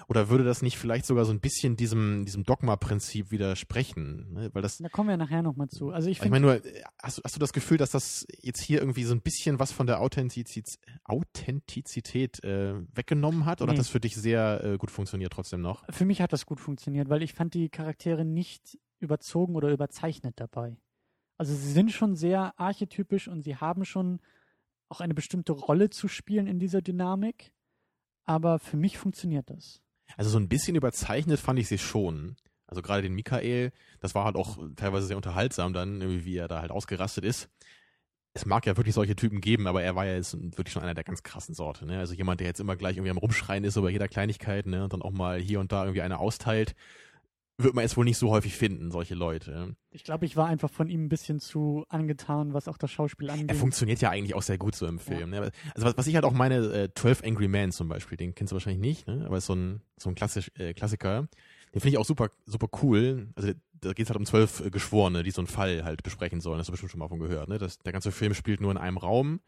Oder würde das nicht vielleicht sogar so ein bisschen diesem, diesem Dogma-Prinzip widersprechen? Ne? Weil das, da kommen wir nachher nochmal zu. Also ich ich meine nur, äh, hast, du- hast du das Gefühl, dass das jetzt hier irgendwie so ein bisschen was von der Authentiziz Authentizität äh, weggenommen hat? Oder Nee. hat das für dich sehr äh, gut funktioniert trotzdem noch? für mich hat das gut funktioniert, weil ich fand die Charaktere nicht überzogen oder überzeichnet dabei. Also sie sind schon sehr archetypisch und sie haben schon auch eine bestimmte Rolle zu spielen in dieser Dynamik. Aber für mich funktioniert das. Also so ein bisschen überzeichnet fand ich sie schon. Also gerade den Michael, das war halt auch teilweise sehr unterhaltsam dann, irgendwie wie er da halt ausgerastet ist. Es mag ja wirklich solche Typen geben, aber er war ja jetzt wirklich schon einer der ganz krassen Sorte. Ne? Also jemand, der jetzt immer gleich irgendwie am Rumschreien ist über jeder Kleinigkeit ne? und dann auch mal hier und da irgendwie eine austeilt, wird man jetzt wohl nicht so häufig finden, solche Leute. Ich glaube, ich war einfach von ihm ein bisschen zu angetan, was auch das Schauspiel angeht. Er funktioniert ja eigentlich auch sehr gut so im Film. Ne? Also was, was ich halt auch meine, äh, 12 Angry Men zum Beispiel, den kennst du wahrscheinlich nicht, ne? aber ist so ein, so ein klassisch, äh, Klassiker. Den finde ich auch super, super cool. Also da geht es halt um zwölf äh, Geschworene, die so einen Fall halt besprechen sollen. Das hast du bestimmt schon mal von gehört. Ne? Das, der ganze Film spielt nur in einem Raum.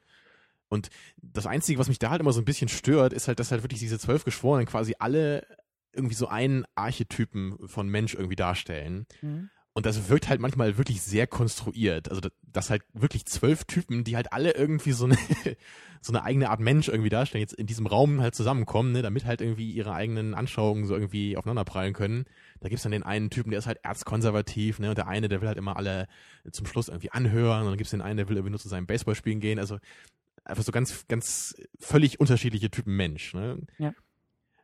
Und das Einzige, was mich da halt immer so ein bisschen stört, ist halt, dass halt wirklich diese zwölf Geschworenen quasi alle irgendwie so einen Archetypen von Mensch irgendwie darstellen. Mhm. Und das wirkt halt manchmal wirklich sehr konstruiert. Also, das, das halt wirklich zwölf Typen, die halt alle irgendwie so eine, so eine eigene Art Mensch irgendwie darstellen, jetzt in diesem Raum halt zusammenkommen, ne, damit halt irgendwie ihre eigenen Anschauungen so irgendwie aufeinanderprallen können. Da gibt's dann den einen Typen, der ist halt erzkonservativ, ne, und der eine, der will halt immer alle zum Schluss irgendwie anhören, und dann gibt's den einen, der will irgendwie nur zu seinem Baseballspielen gehen. Also, einfach so ganz, ganz völlig unterschiedliche Typen Mensch, ne. Ja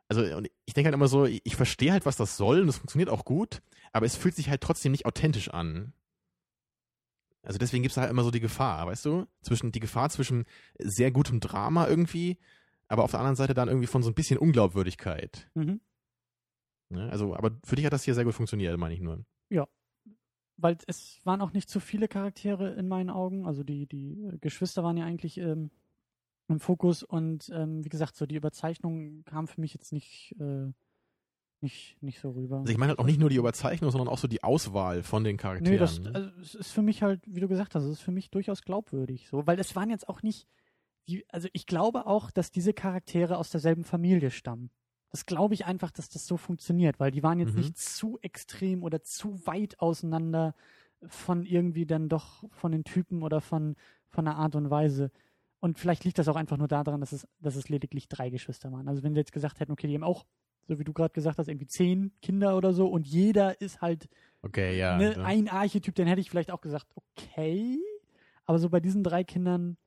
also und ich denke halt immer so, ich verstehe halt, was das soll und das funktioniert auch gut, aber es fühlt sich halt trotzdem nicht authentisch an. Also deswegen gibt es halt immer so die Gefahr, weißt du? Zwischen die Gefahr zwischen sehr gutem Drama irgendwie, aber auf der anderen Seite dann irgendwie von so ein bisschen Unglaubwürdigkeit. Mhm. Ja, also, aber für dich hat das hier sehr gut funktioniert, meine ich nur. Ja. Weil es waren auch nicht zu viele Charaktere in meinen Augen. Also die, die Geschwister waren ja eigentlich ähm, im Fokus und ähm, wie gesagt, so die Überzeichnung kam für mich jetzt nicht, äh, nicht, nicht so rüber. Also ich meine halt auch nicht nur die Überzeichnung, sondern auch so die Auswahl von den Charakteren. Nee, das ne? also, es ist für mich halt, wie du gesagt hast, es ist für mich durchaus glaubwürdig, so, weil es waren jetzt auch nicht, die, also ich glaube auch, dass diese Charaktere aus derselben Familie stammen. Das glaube ich einfach, dass das so funktioniert, weil die waren jetzt mhm. nicht zu extrem oder zu weit auseinander von irgendwie dann doch von den Typen oder von, von der Art und Weise. Und vielleicht liegt das auch einfach nur daran, dass es, dass es lediglich drei Geschwister waren. Also wenn sie jetzt gesagt hätten, okay, die haben auch, so wie du gerade gesagt hast, irgendwie zehn Kinder oder so und jeder ist halt okay, ja, ne, ja. ein Archetyp, dann hätte ich vielleicht auch gesagt, okay. Aber so bei diesen drei Kindern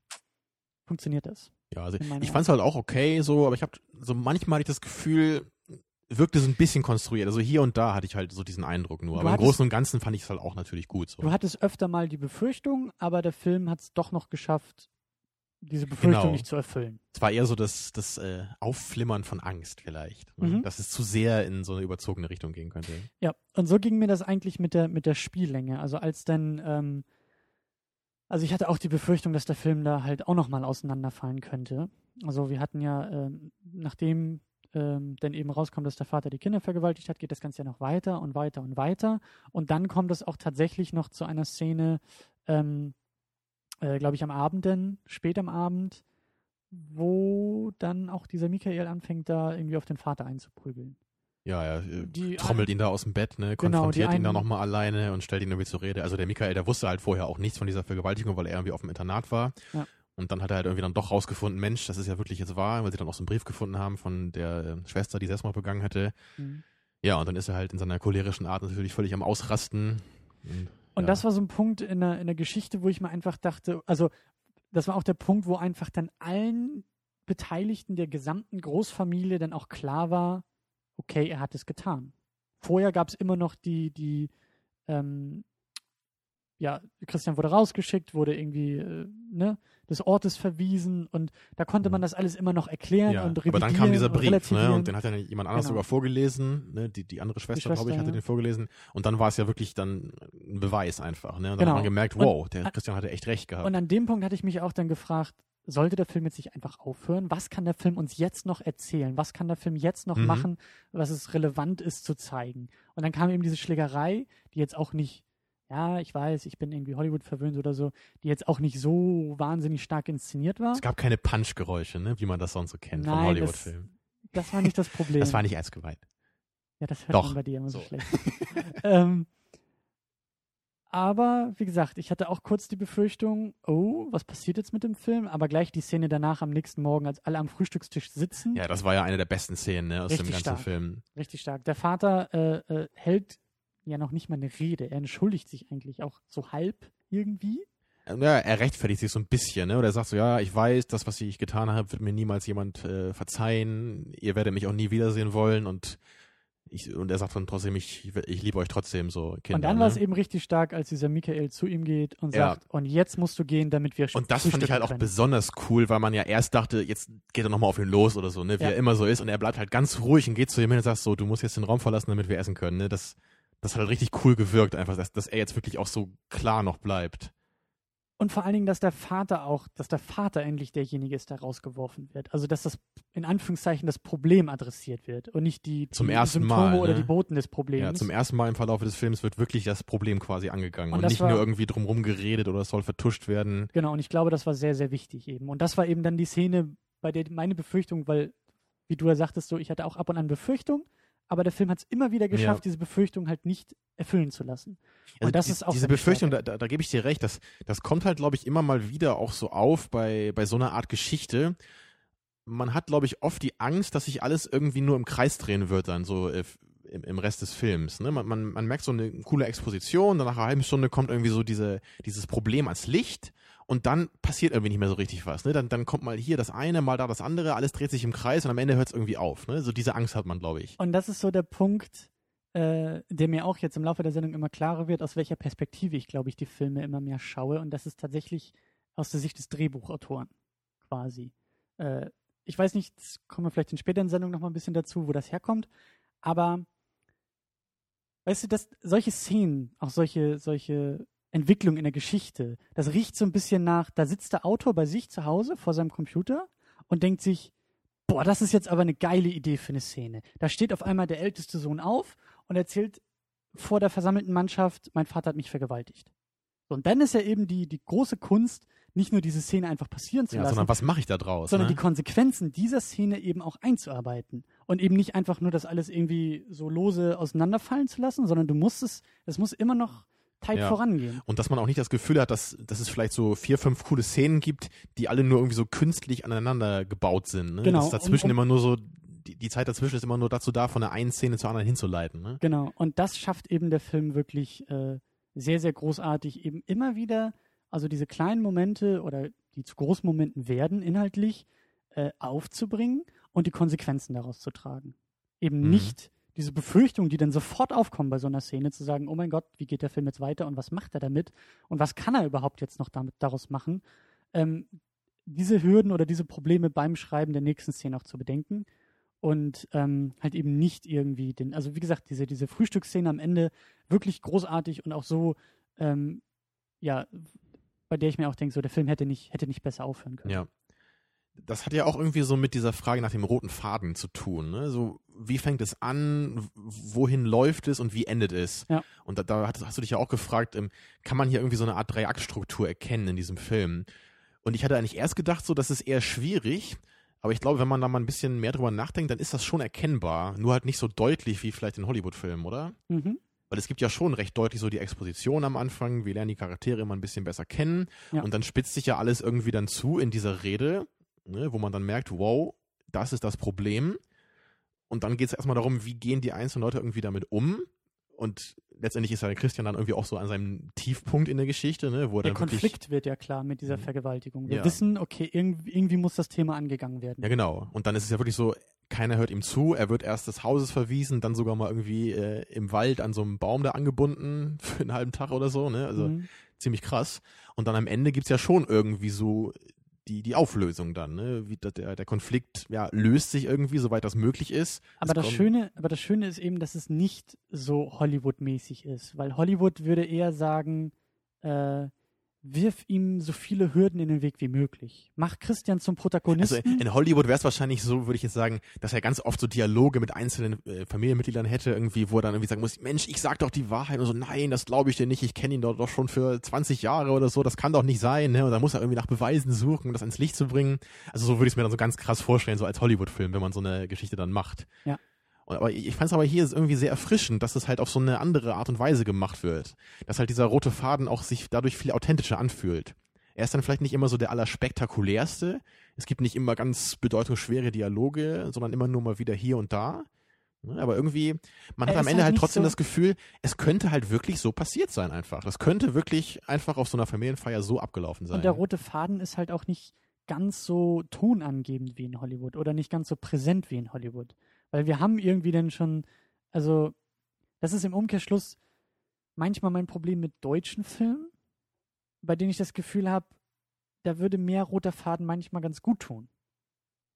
funktioniert das. Ja, also ich fand es halt auch okay, so, aber ich habe so manchmal hatte ich das Gefühl, wirkte so ein bisschen konstruiert. Also hier und da hatte ich halt so diesen Eindruck nur. Du aber hattest, im Großen und Ganzen fand ich es halt auch natürlich gut. So. Du hattest öfter mal die Befürchtung, aber der Film hat es doch noch geschafft, diese Befürchtung genau. nicht zu erfüllen. Es war eher so das, das äh, Aufflimmern von Angst vielleicht, ne? mhm. dass es zu sehr in so eine überzogene Richtung gehen könnte. Ja, und so ging mir das eigentlich mit der, mit der Spiellänge. Also als dann, ähm, also ich hatte auch die Befürchtung, dass der Film da halt auch nochmal auseinanderfallen könnte. Also wir hatten ja, ähm, nachdem ähm, dann eben rauskommt, dass der Vater die Kinder vergewaltigt hat, geht das Ganze ja noch weiter und weiter und weiter. Und dann kommt es auch tatsächlich noch zu einer Szene, ähm, äh, glaube ich, am Abend dann, spät am Abend, wo dann auch dieser Michael anfängt, da irgendwie auf den Vater einzuprügeln. Ja, er äh, die trommelt ihn da aus dem Bett, ne, genau, konfrontiert genau, ihn da nochmal alleine und stellt ihn irgendwie zur Rede. Also der Michael, der wusste halt vorher auch nichts von dieser Vergewaltigung, weil er irgendwie auf dem Internat war. Ja. Und dann hat er halt irgendwie dann doch rausgefunden, Mensch, das ist ja wirklich jetzt wahr, weil sie dann auch so einen Brief gefunden haben von der äh, Schwester, die Selbstmord begangen hätte. Mhm. Ja, und dann ist er halt in seiner cholerischen Art natürlich völlig am Ausrasten. Und und ja. das war so ein Punkt in der, in der Geschichte, wo ich mir einfach dachte, also das war auch der Punkt, wo einfach dann allen Beteiligten der gesamten Großfamilie dann auch klar war, okay, er hat es getan. Vorher gab es immer noch die, die, ähm, ja, Christian wurde rausgeschickt, wurde irgendwie, äh, ne, des Ortes verwiesen und da konnte man mhm. das alles immer noch erklären ja, und revidieren. Aber dann kam dieser Brief, ne, und den hat ja jemand anders genau. sogar vorgelesen, ne, die, die andere Schwester, glaube ich, hatte ja. den vorgelesen und dann war es ja wirklich dann ein Beweis einfach, ne, und dann genau. hat man gemerkt, wow, und, der Christian hatte echt recht gehabt. Und an dem Punkt hatte ich mich auch dann gefragt, sollte der Film jetzt nicht einfach aufhören? Was kann der Film uns jetzt noch erzählen? Was kann der Film jetzt noch mhm. machen, was es relevant ist zu zeigen? Und dann kam eben diese Schlägerei, die jetzt auch nicht ja, ich weiß, ich bin irgendwie Hollywood verwöhnt oder so, die jetzt auch nicht so wahnsinnig stark inszeniert war. Es gab keine Punch-Geräusche, ne, wie man das sonst so kennt Nein, von Hollywood-Filmen. Das, das, war nicht das Problem. das war nicht ernst gemeint. Ja, das hört Doch. man bei dir immer so, so schlecht. ähm, aber wie gesagt, ich hatte auch kurz die Befürchtung, oh, was passiert jetzt mit dem Film? Aber gleich die Szene danach am nächsten Morgen, als alle am Frühstückstisch sitzen. Ja, das war ja eine der besten Szenen ne, aus Richtig dem ganzen stark. Film. Richtig stark. Der Vater äh, äh, hält ja noch nicht mal eine Rede. Er entschuldigt sich eigentlich auch so halb irgendwie. Ja, er rechtfertigt sich so ein bisschen, ne? Oder er sagt so, ja, ich weiß, das, was ich getan habe, wird mir niemals jemand äh, verzeihen. Ihr werdet mich auch nie wiedersehen wollen und ich, und er sagt dann trotzdem, ich, ich liebe euch trotzdem so Kinder. Und dann ne? war es eben richtig stark, als dieser Michael zu ihm geht und ja. sagt, und jetzt musst du gehen, damit wir Und das fand ich halt auch besonders cool, weil man ja erst dachte, jetzt geht er nochmal auf ihn los oder so, ne? Wie ja. er immer so ist. Und er bleibt halt ganz ruhig und geht zu ihm hin und sagt so, du musst jetzt den Raum verlassen, damit wir essen können, ne? Das, das hat halt richtig cool gewirkt, einfach, dass, dass er jetzt wirklich auch so klar noch bleibt. Und vor allen Dingen, dass der Vater auch, dass der Vater endlich derjenige ist, der rausgeworfen wird. Also dass das in Anführungszeichen das Problem adressiert wird und nicht die, Zum die ersten Symptome Mal, oder ne? die Boten des Problems. Ja, zum ersten Mal im Verlauf des Films wird wirklich das Problem quasi angegangen Und und, nicht war- nur irgendwie drumherum geredet oder es soll vertuscht werden. Genau, und ich glaube, das war sehr, sehr wichtig eben. Und das war eben dann die Szene, bei der meine Befürchtung, weil, wie du ja sagtest, so, ich hatte auch ab und an Befürchtung, aber der Film hat es immer wieder geschafft, diese Befürchtung halt nicht erfüllen zu lassen. Also und das die, ist auch diese Befürchtung, da, da, da gebe ich dir recht, das, das kommt halt, glaube ich, immer mal wieder auch so auf bei, bei so einer Art Geschichte. Man hat, glaube ich, oft die Angst, dass sich alles irgendwie nur im Kreis drehen wird dann so äh, im, im Rest des Films. Ne? Man, man, man merkt so eine coole Exposition, dann nach einer halben Stunde kommt irgendwie so diese, dieses Problem als Licht und dann passiert irgendwie nicht mehr so richtig was. Ne? Dann, dann kommt mal hier das eine, mal da das andere, alles dreht sich im Kreis und am Ende hört es irgendwie auf. Ne? So diese Angst hat man, glaube ich. Und das ist so der Punkt, äh, der mir auch jetzt im Laufe der Sendung immer klarer wird, aus welcher Perspektive ich, glaube ich, die Filme immer mehr schaue. Und das ist tatsächlich aus der Sicht des Drehbuchautoren quasi. Äh, ich weiß nicht, kommen wir vielleicht in späteren Sendungen noch mal ein bisschen dazu, wo das herkommt. Aber weißt du, dass solche Szenen, auch solche, solche Entwicklungen in der Geschichte, das riecht so ein bisschen nach, da sitzt der Autor bei sich zu Hause vor seinem Computer und denkt sich, boah, das ist jetzt aber eine geile Idee für eine Szene. Da steht auf einmal der älteste Sohn auf und erzählt vor der versammelten Mannschaft, mein Vater hat mich vergewaltigt. So, und dann ist ja eben die, die große Kunst, nicht nur diese Szene einfach passieren zu Ja, lassen, sondern was mache ich da draus? sondern ne? die Konsequenzen dieser Szene eben auch einzuarbeiten und eben nicht einfach nur das alles irgendwie so lose auseinanderfallen zu lassen, sondern du musst es, es muss immer noch tight Ja. vorangehen. Und dass man auch nicht das Gefühl hat, dass, dass es vielleicht so vier, fünf coole Szenen gibt, die alle nur irgendwie so künstlich aneinander gebaut sind. Ne? Genau, Dass dazwischen um- um- immer nur so, die, die Zeit dazwischen ist immer nur dazu da, von der einen Szene zur anderen hinzuleiten. Ne? Genau. Und das schafft eben der Film wirklich äh, sehr, sehr großartig, eben immer wieder, also diese kleinen Momente oder die zu großen Momenten werden, inhaltlich äh, aufzubringen und die Konsequenzen daraus zu tragen. Eben Mhm. nicht diese Befürchtungen, die dann sofort aufkommen bei so einer Szene, zu sagen, oh mein Gott, wie geht der Film jetzt weiter und was macht er damit und was kann er überhaupt jetzt noch damit daraus machen, ähm, diese Hürden oder diese Probleme beim Schreiben der nächsten Szene auch zu bedenken und ähm, halt eben nicht irgendwie den, also wie gesagt, diese, diese Frühstücksszene am Ende wirklich großartig und auch so, ähm, ja, bei der ich mir auch denke, so der Film hätte nicht, hätte nicht besser aufhören können. Ja. Das hat ja auch irgendwie so mit dieser Frage nach dem roten Faden zu tun. Ne? So, wie fängt es an, wohin läuft es und wie endet es? Ja. Und da, da hast, hast du dich ja auch gefragt, ähm, kann man hier irgendwie so eine Art Dreiaktstruktur erkennen in diesem Film? Und ich hatte eigentlich erst gedacht, so, das ist eher schwierig. Aber ich glaube, wenn man da mal ein bisschen mehr drüber nachdenkt, dann ist das schon erkennbar. Nur halt nicht so deutlich wie vielleicht in Hollywood-Filmen, oder? Mhm. Weil es gibt ja schon recht deutlich so die Exposition am Anfang. Wir lernen die Charaktere immer ein bisschen besser kennen. Ja. Und dann spitzt sich ja alles irgendwie dann zu in dieser Rede, ne, wo man dann merkt, wow, das ist das Problem. Und dann geht es erstmal darum, wie gehen die einzelnen Leute irgendwie damit um. Und letztendlich ist ja der Christian dann irgendwie auch so an seinem Tiefpunkt in der Geschichte, ne, wo er Der. Konflikt wird ja klar mit dieser Mhm. Vergewaltigung. Wir Ja. wissen, okay, irgendwie, irgendwie muss das Thema angegangen werden. Ja, genau. Und dann ist es ja wirklich so, keiner hört ihm zu, er wird erst des Hauses verwiesen, dann sogar mal irgendwie äh, im Wald an so einem Baum da angebunden für einen halben Tag oder so, ne? Also Mhm. ziemlich krass. Und dann am Ende gibt's ja schon irgendwie so die, die Auflösung dann, ne? Wie der, der Konflikt ja, löst sich irgendwie, soweit das möglich ist. Aber das Schöne, aber das Schöne ist eben, dass es nicht so Hollywood-mäßig ist, weil Hollywood würde eher sagen, äh, wirf ihm so viele Hürden in den Weg wie möglich. Mach Christian zum Also Protagonisten. in Hollywood wäre es wahrscheinlich so, würde ich jetzt sagen, dass er ganz oft so Dialoge mit einzelnen äh, Familienmitgliedern hätte, irgendwie, wo er dann irgendwie sagen muss, Mensch, ich sag doch die Wahrheit und so, nein, das glaube ich dir nicht, ich kenne ihn doch, doch schon für 20 Jahre oder so, das kann doch nicht sein, ne? Und dann muss er irgendwie nach Beweisen suchen, um das ans Licht zu bringen. Also so würde ich es mir dann so ganz krass vorstellen, so als Hollywood-Film, wenn man so eine Geschichte dann macht. Ja. Aber ich fand es aber hier ist irgendwie sehr erfrischend, dass es halt auf so eine andere Art und Weise gemacht wird. Dass halt dieser rote Faden auch sich dadurch viel authentischer anfühlt. Er ist dann vielleicht nicht immer so der allerspektakulärste. Es gibt nicht immer ganz bedeutungsschwere Dialoge, sondern immer nur mal wieder hier und da. Ne, Aber irgendwie, man hat am ist Ende halt halt trotzdem so- das Gefühl, es könnte halt wirklich so passiert sein einfach. Das könnte wirklich einfach auf so einer Familienfeier so abgelaufen sein. und der rote Faden ist halt auch nicht ganz so tonangebend wie in Hollywood oder nicht ganz so präsent wie in Hollywood. Weil wir haben irgendwie dann schon, also das ist im Umkehrschluss manchmal mein Problem mit deutschen Filmen, bei denen ich das Gefühl habe, da würde mehr roter Faden manchmal ganz gut tun.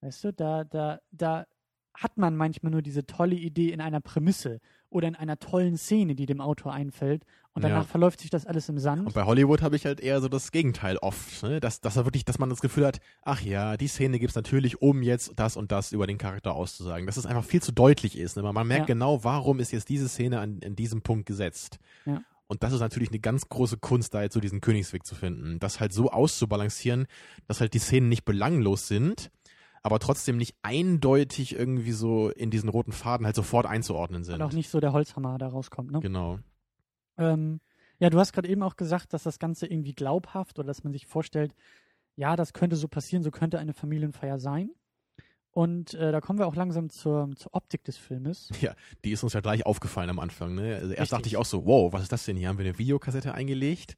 Weißt du, da, da, da hat man manchmal nur diese tolle Idee in einer Prämisse oder in einer tollen Szene, die dem Autor einfällt. Und danach Ja. verläuft sich das alles im Sand. Und bei Hollywood habe ich halt eher so das Gegenteil oft, ne? dass, dass wirklich, dass man das Gefühl hat, ach ja, die Szene gibt's natürlich, um jetzt das und das über den Charakter auszusagen. Dass es einfach viel zu deutlich ist. Ne? Man, man merkt Ja. genau, warum ist jetzt diese Szene an, an diesem Punkt gesetzt. Ja. Und das ist natürlich eine ganz große Kunst, da jetzt so diesen Königsweg zu finden. Das halt so auszubalancieren, dass halt die Szenen nicht belanglos sind, aber trotzdem nicht eindeutig irgendwie so in diesen roten Faden halt sofort einzuordnen sind. Und auch nicht so der Holzhammer da rauskommt. Ne? Genau. Ähm, ja, du hast gerade eben auch gesagt, dass das Ganze irgendwie glaubhaft oder dass man sich vorstellt, ja, das könnte so passieren, so könnte eine Familienfeier sein. Und äh, da kommen wir auch langsam zur, zur Optik des Filmes. Die ist uns ja gleich aufgefallen am Anfang. Ne? Also erst dachte Richtig. ich auch so, wow, was ist das denn? Hier haben wir eine Videokassette eingelegt,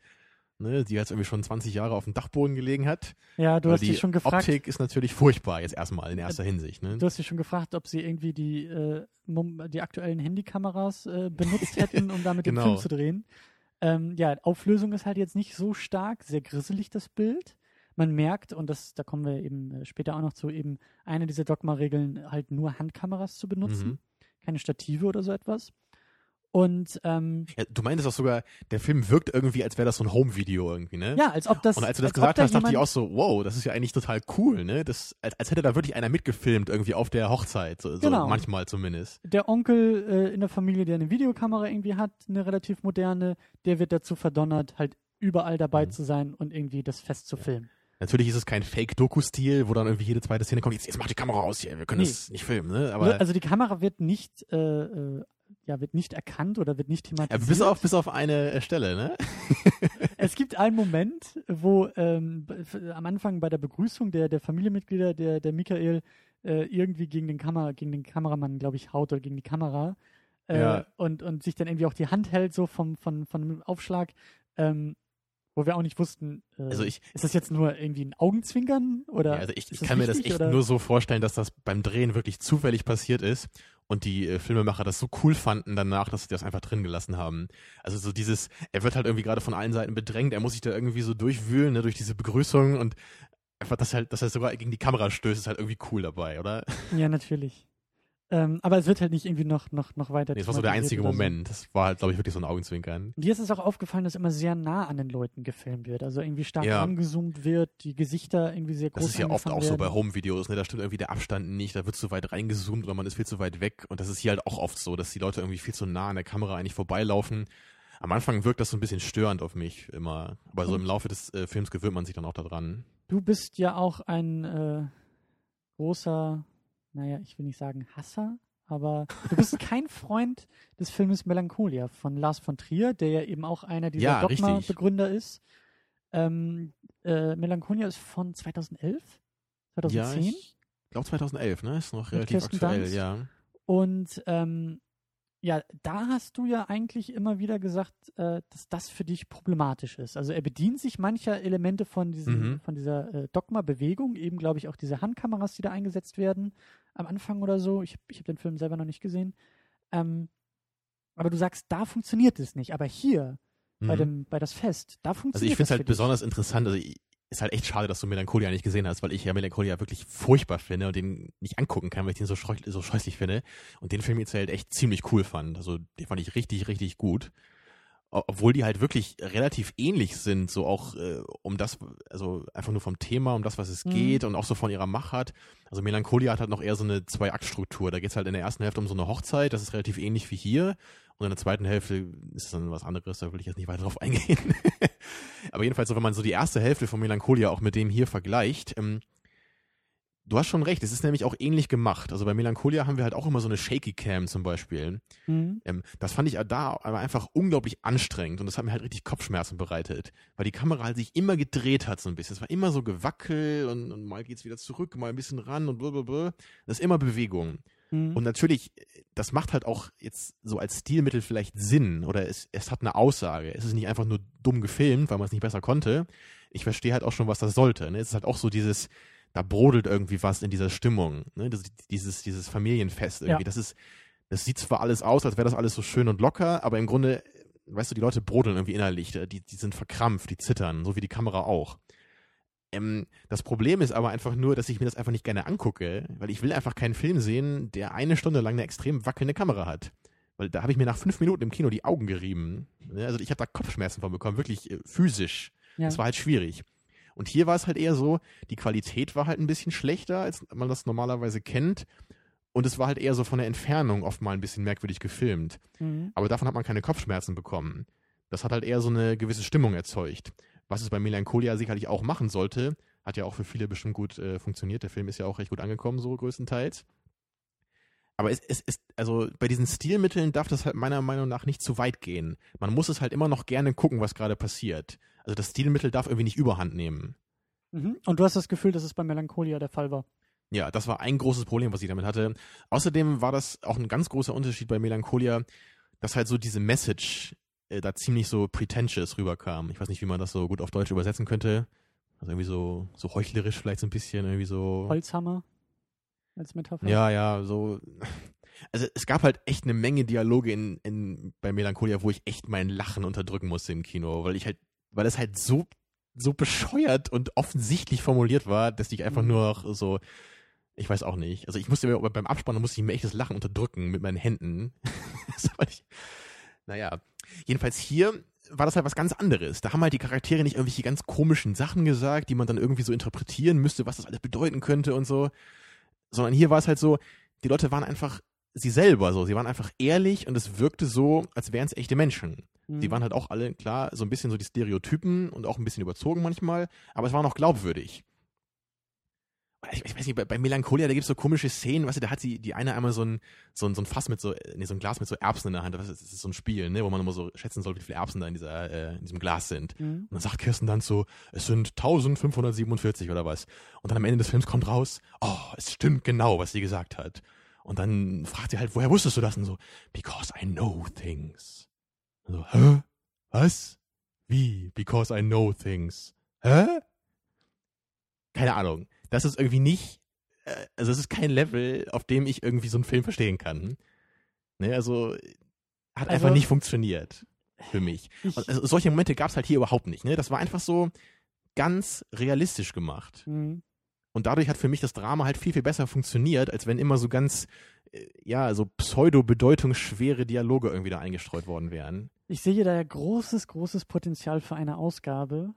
ne? die jetzt irgendwie schon 20 Jahre auf dem Dachboden gelegen hat. Ja, du hast die dich schon gefragt, Optik ist natürlich furchtbar jetzt erstmal in erster Hinsicht. Ne? du hast dich schon gefragt, ob sie irgendwie die, äh, die aktuellen Handykameras äh, benutzt hätten, um damit den Genau. Film zu drehen. Ähm, ja, Auflösung ist halt jetzt nicht so stark, sehr grisselig das Bild. Man merkt, und das, da kommen wir eben äh, später auch noch zu, eben eine dieser Dogma-Regeln, halt nur Handkameras zu benutzen, Mhm. keine Stative oder so etwas. Und ähm, Ja, du meintest auch sogar, der Film wirkt irgendwie, als wäre das so ein Home-Video irgendwie, ne? ja, als ob das. Und als du das ob gesagt da hast, dachte ich auch so, wow, das ist ja eigentlich total cool, ne? Das, als, als hätte da wirklich einer mitgefilmt, irgendwie auf der Hochzeit, so, so Genau. manchmal zumindest. der Onkel äh, in der Familie, der eine Videokamera irgendwie hat, eine relativ moderne, der wird dazu verdonnert, halt überall dabei Mhm. zu sein und irgendwie das Fest zu filmen. Natürlich ist es kein Fake-Doku-Stil, wo dann irgendwie jede zweite Szene kommt, jetzt, jetzt mach die Kamera aus hier, wir können Nee. das nicht filmen, ne? Aber also die Kamera wird nicht, äh, äh, ja, wird nicht erkannt oder wird nicht ja, thematisiert. bis, auf, bis auf eine äh, Stelle, ne? Es gibt einen Moment, wo ähm, am Anfang bei der Begrüßung der, der Familienmitglieder, der, der Michael äh, irgendwie gegen den, Kamera, gegen den Kameramann, glaube ich, haut oder gegen die Kamera äh, Ja. und, und sich dann irgendwie auch die Hand hält, so vom, von, von einem Aufschlag, ähm, wo wir auch nicht wussten, äh, Also ich- ist das jetzt nur irgendwie ein Augenzwinkern oder Ja, also ich, ich kann mir das echt oder? nur so vorstellen, dass das beim Drehen wirklich zufällig passiert ist und die äh, Filmemacher das so cool fanden danach, dass sie das einfach drin gelassen haben. Also so dieses, er wird halt irgendwie gerade von allen Seiten bedrängt, er muss sich da irgendwie so durchwühlen, ne, durch diese Begrüßung und einfach, dass halt, dass er sogar gegen die Kamera stößt, ist halt irgendwie cool dabei, oder? Ja, natürlich. Ähm, aber es wird halt nicht irgendwie noch, noch, noch weiter Nee, das war so der einzige. Moment. Das war halt, glaube ich, wirklich so ein Augenzwinkern. Dir ist es auch aufgefallen, dass immer sehr nah an den Leuten gefilmt wird. Also irgendwie stark Ja. angezoomt wird, die Gesichter irgendwie sehr groß Das ist ja oft auch so bei werden. Home-Videos, ne? Da stimmt irgendwie der Abstand nicht, da wird zu weit reingezoomt oder man ist viel zu weit weg. Und das ist hier halt auch oft so, dass die Leute irgendwie viel zu nah an der Kamera eigentlich vorbeilaufen. Am Anfang wirkt das so ein bisschen störend auf mich immer. Aber so im Laufe des äh, Films gewöhnt man sich dann auch daran. Du bist ja auch ein äh, großer, naja, ich will nicht sagen Hasser, aber du bist kein Freund des Filmes Melancholia von Lars von Trier, der ja eben auch einer dieser Ja, Dogma-Begründer ist. Ähm, äh, Melancholia ist von 2011? 2010? Ja, ich glaube 2011, ne? Ist noch relativ aktuell, Dunst? ja. Und ähm, ja, da hast du ja eigentlich immer wieder gesagt, äh, dass das für dich problematisch ist. Also er bedient sich mancher Elemente von, diesem, Mhm. von dieser äh, Dogma-Bewegung, eben glaube ich auch diese Handkameras, die da eingesetzt werden am Anfang oder so. Ich, hab- ich habe den Film selber noch nicht gesehen. Ähm, aber du sagst, da funktioniert es nicht. Aber hier, bei, Mhm. dem, bei das Fest, da Also funktioniert ich finde es es halt besonders interessant, also ich, ist halt echt schade, dass du Melancholia nicht gesehen hast, weil ich ja Melancholia wirklich furchtbar finde und den nicht angucken kann, weil ich den so, so scheußlich finde. Und den Film jetzt halt echt ziemlich cool fand. Also den fand ich richtig, richtig gut. Obwohl die halt wirklich relativ ähnlich sind, so auch äh, um das, also einfach nur vom Thema, um das, was es Mhm. geht und auch so von ihrer Machart. Also Melancholia hat halt noch eher so eine Zwei-Akt-Struktur. Da geht's halt in der ersten Hälfte um so eine Hochzeit, das ist relativ ähnlich wie hier. Und in der zweiten Hälfte ist es dann was anderes, da will ich jetzt nicht weiter drauf eingehen. Aber jedenfalls, wenn man so die erste Hälfte von Melancholia auch mit dem hier vergleicht, ähm, du hast schon recht, es ist nämlich auch ähnlich gemacht. Also bei Melancholia haben wir halt auch immer so eine Shaky Cam zum Beispiel. Mhm. Ähm, das fand ich da aber einfach unglaublich anstrengend und das hat mir halt richtig Kopfschmerzen bereitet, weil die Kamera halt sich immer gedreht hat so ein bisschen. Es war immer so Gewackel und, und mal geht's wieder zurück, mal ein bisschen ran und blablabla. Das ist immer Bewegung. Mhm. Und natürlich, das macht halt auch jetzt so als Stilmittel vielleicht Sinn oder es, es hat eine Aussage. Es ist nicht einfach nur dumm gefilmt, weil man es nicht besser konnte. Ich verstehe halt auch schon, was das sollte. Ne? Es ist halt auch so dieses, da brodelt irgendwie was in dieser Stimmung. Ne? Das, dieses, dieses Familienfest irgendwie. Ja. Das ist, das sieht zwar alles aus, als wäre das alles so schön und locker, aber im Grunde, weißt du, die Leute brodeln irgendwie innerlich. Die, die sind verkrampft, die zittern, so wie die Kamera auch. Ähm, das Problem ist aber einfach nur, dass ich mir das einfach nicht gerne angucke, weil ich will einfach keinen Film sehen, der eine Stunde lang eine extrem wackelnde Kamera hat. Weil da habe ich mir nach fünf Minuten im Kino die Augen gerieben. Ne, Also ich habe da Kopfschmerzen von bekommen, wirklich äh, physisch. Ja. Das war halt schwierig. Und hier war es halt eher so, die Qualität war halt ein bisschen schlechter, als man das normalerweise kennt. Und es war halt eher so von der Entfernung oft mal ein bisschen merkwürdig gefilmt. Mhm. Aber davon hat man keine Kopfschmerzen bekommen. Das hat halt eher so eine gewisse Stimmung erzeugt. Was es bei Melancholia sicherlich auch machen sollte, hat ja auch für viele bestimmt gut äh, funktioniert. Der Film ist ja auch recht gut angekommen, so größtenteils. Aber es, ist, also bei diesen Stilmitteln darf das halt meiner Meinung nach nicht zu weit gehen. Man muss es halt immer noch gerne gucken, was gerade passiert. Also das Stilmittel darf irgendwie nicht überhand nehmen. Mhm. Und du hast das Gefühl, dass es bei Melancholia der Fall war. Ja, das war ein großes Problem, was ich damit hatte. Außerdem war das auch ein ganz großer Unterschied bei Melancholia, dass halt so diese Message äh, da ziemlich so pretentious rüberkam. Ich weiß nicht, wie man das so gut auf Deutsch übersetzen könnte. Also irgendwie so, so heuchlerisch vielleicht so ein bisschen, irgendwie so. Holzhammer als Metapher. Ja, ja, so. Also es gab halt echt eine Menge Dialoge in, in, bei Melancholia, wo ich echt mein Lachen unterdrücken musste im Kino, weil ich halt, weil es halt so, so bescheuert und offensichtlich formuliert war, dass ich einfach Mhm. nur noch so, ich weiß auch nicht. Also ich musste mir beim Abspannen musste ich mir echtes Lachen unterdrücken mit meinen Händen. Das war nicht- naja, jedenfalls hier war das halt was ganz anderes. Da haben halt die Charaktere nicht irgendwelche ganz komischen Sachen gesagt, die man dann irgendwie so interpretieren müsste, was das alles bedeuten könnte und so. Sondern hier war es halt so, die Leute waren einfach sie selber so. Sie waren einfach ehrlich und es wirkte so, als wären es echte Menschen. Mhm. Die waren halt auch alle, klar, so ein bisschen so die Stereotypen und auch ein bisschen überzogen manchmal, aber es war noch glaubwürdig. Ich, ich weiß nicht, bei, bei Melancholia, da gibt's so komische Szenen, weißt du, da hat sie die eine einmal so ein, so ein, so ein Fass mit so, nee, so ein Glas mit so Erbsen in der Hand. Das ist, das ist so ein Spiel, ne, wo man immer so schätzen soll, wie viele Erbsen da in, dieser, äh, in diesem Glas sind. Mhm. Und dann sagt Kirsten dann so, es sind 1547 oder was. Und dann am Ende des Films kommt raus, oh, es stimmt genau, was sie gesagt hat. Und dann fragt sie halt, woher wusstest du das? Und so, because I know things. Und so, hä? Was? Wie? Because I know things. Hä? Keine Ahnung. Das ist irgendwie nicht, äh, also es ist kein Level, auf dem ich irgendwie so einen Film verstehen kann. Ne, also hat einfach Also- nicht funktioniert für mich. Ich, Und also solche Momente gab es halt hier überhaupt nicht. Ne? Das war einfach so ganz realistisch gemacht. Mhm. Und dadurch hat für mich das Drama halt viel, viel besser funktioniert, als wenn immer so ganz, äh, ja, so pseudo-bedeutungsschwere Dialoge irgendwie da eingestreut worden wären. Ich sehe da ja großes, großes Potenzial für eine Ausgabe,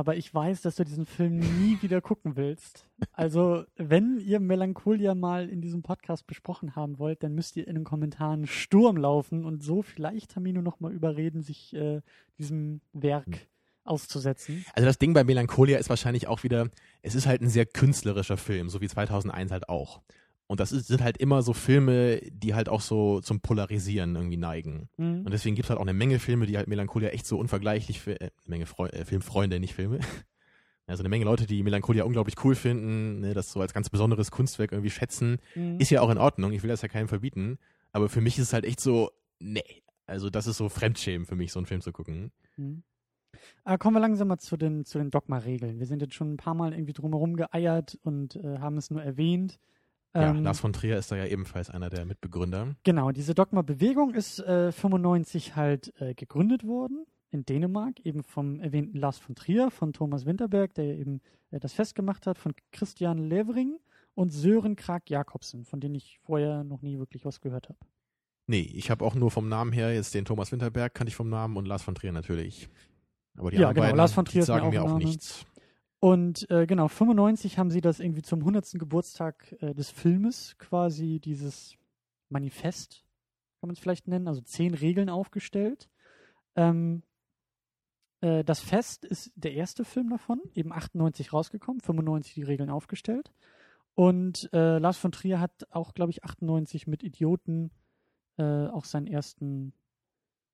aber ich weiß, dass du diesen Film nie wieder gucken willst. Also, wenn ihr Melancholia mal in diesem Podcast besprochen haben wollt, dann müsst ihr in den Kommentaren Sturm laufen und so vielleicht Tamino nochmal überreden, sich äh, diesem Werk auszusetzen. Also das Ding bei Melancholia ist wahrscheinlich auch wieder, es ist halt ein sehr künstlerischer Film, so wie 2001 halt auch. Und das ist, sind halt immer so Filme, die halt auch so zum Polarisieren irgendwie neigen. Mhm. Und deswegen gibt es halt auch eine Menge Filme, die halt Melancholia echt so unvergleichlich, für, äh, eine Menge Freu äh, Filmfreunde, nicht Filme. Also eine Menge Leute, die Melancholia unglaublich cool finden, ne, das so als ganz besonderes Kunstwerk irgendwie schätzen. Mhm. Ist ja auch in Ordnung, ich will das ja keinem verbieten. Aber für mich ist es halt echt so, nee. Also das ist so Fremdschämen für mich, so einen Film zu gucken. Mhm. Aber kommen wir langsam mal zu den, zu den Dogma-Regeln. Wir sind jetzt schon ein paar Mal irgendwie drumherum geeiert und äh, haben es nur erwähnt. Ja, Ähm, Lars von Trier ist da ja ebenfalls einer der Mitbegründer. Genau, diese Dogma-Bewegung ist äh, 95 halt äh, gegründet worden in Dänemark, eben vom erwähnten Lars von Trier, von Thomas Winterberg, der eben äh, das festgemacht hat, von Christian Levering und Sören Krag Jakobsen, von denen ich vorher noch nie wirklich was gehört habe. Nee, ich habe auch nur vom Namen her jetzt den Thomas Winterberg, kannte ich vom Namen und Lars von Trier natürlich. Aber die Ja, anderen genau, beiden, Lars von Trier mir sagen auch mir auch Name. nichts. Und äh, genau, 95 haben sie das irgendwie zum 100. Geburtstag äh, des Filmes quasi dieses Manifest, kann man es vielleicht nennen, also zehn Regeln aufgestellt. Ähm, äh, das Fest ist der erste Film davon, eben 98 rausgekommen, 95 die Regeln aufgestellt. Und äh, Lars von Trier hat auch, glaube ich, 98 mit Idioten äh, auch seinen ersten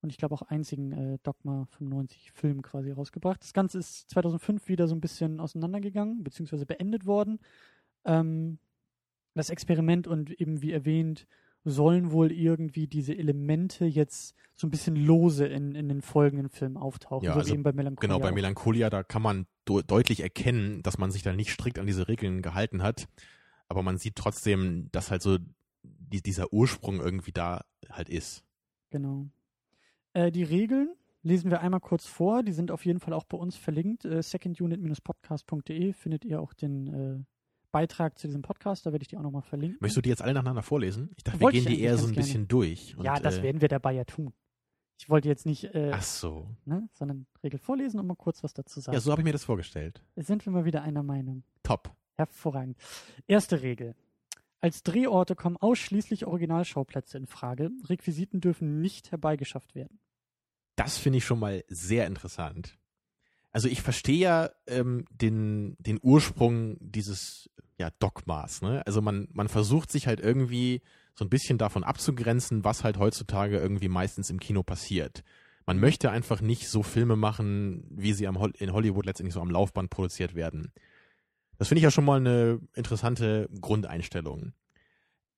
und ich glaube auch einzigen äh, Dogma 95 Film quasi rausgebracht. Das Ganze ist 2005 wieder so ein bisschen auseinandergegangen, beziehungsweise beendet worden. Ähm, das Experiment und eben wie erwähnt, sollen wohl irgendwie diese Elemente jetzt so ein bisschen lose in, in den folgenden Filmen auftauchen, Ja, so also eben bei Melancholia. Genau, bei. Melancholia, da kann man deutlich erkennen, dass man sich da nicht strikt an diese Regeln gehalten hat. Aber man sieht trotzdem, dass halt so die, dieser Ursprung irgendwie da halt ist. Genau. Äh, die Regeln lesen wir einmal kurz vor. Die sind auf jeden Fall auch bei uns verlinkt. Äh, secondunit-podcast.de findet ihr auch den äh, Beitrag zu diesem Podcast, da werde ich die auch nochmal verlinken. Möchtest du die jetzt alle nacheinander vorlesen? Ich dachte, Wollte wir ich gehen die eher so ein gerne. bisschen durch. Und, ja, das äh, werden wir dabei ja tun. Ich wollte jetzt nicht, äh, Ach so. ne, sondern Regel vorlesen und mal kurz was dazu sagen. Ja, so habe ich mir das vorgestellt. Sind wir mal wieder einer Meinung. Top. Hervorragend. Erste Regel. Als Drehorte kommen ausschließlich Originalschauplätze in Frage. Requisiten dürfen nicht herbeigeschafft werden. Das finde ich schon mal sehr interessant. Also ich verstehe ja ähm, den, den Ursprung dieses ja, Dogmas. Ne? Also man, man versucht sich halt irgendwie so ein bisschen davon abzugrenzen, was halt heutzutage irgendwie meistens im Kino passiert. Man möchte einfach nicht so Filme machen, wie sie am in Hollywood letztendlich so am Laufband produziert werden. Das finde ich ja schon mal eine interessante Grundeinstellung.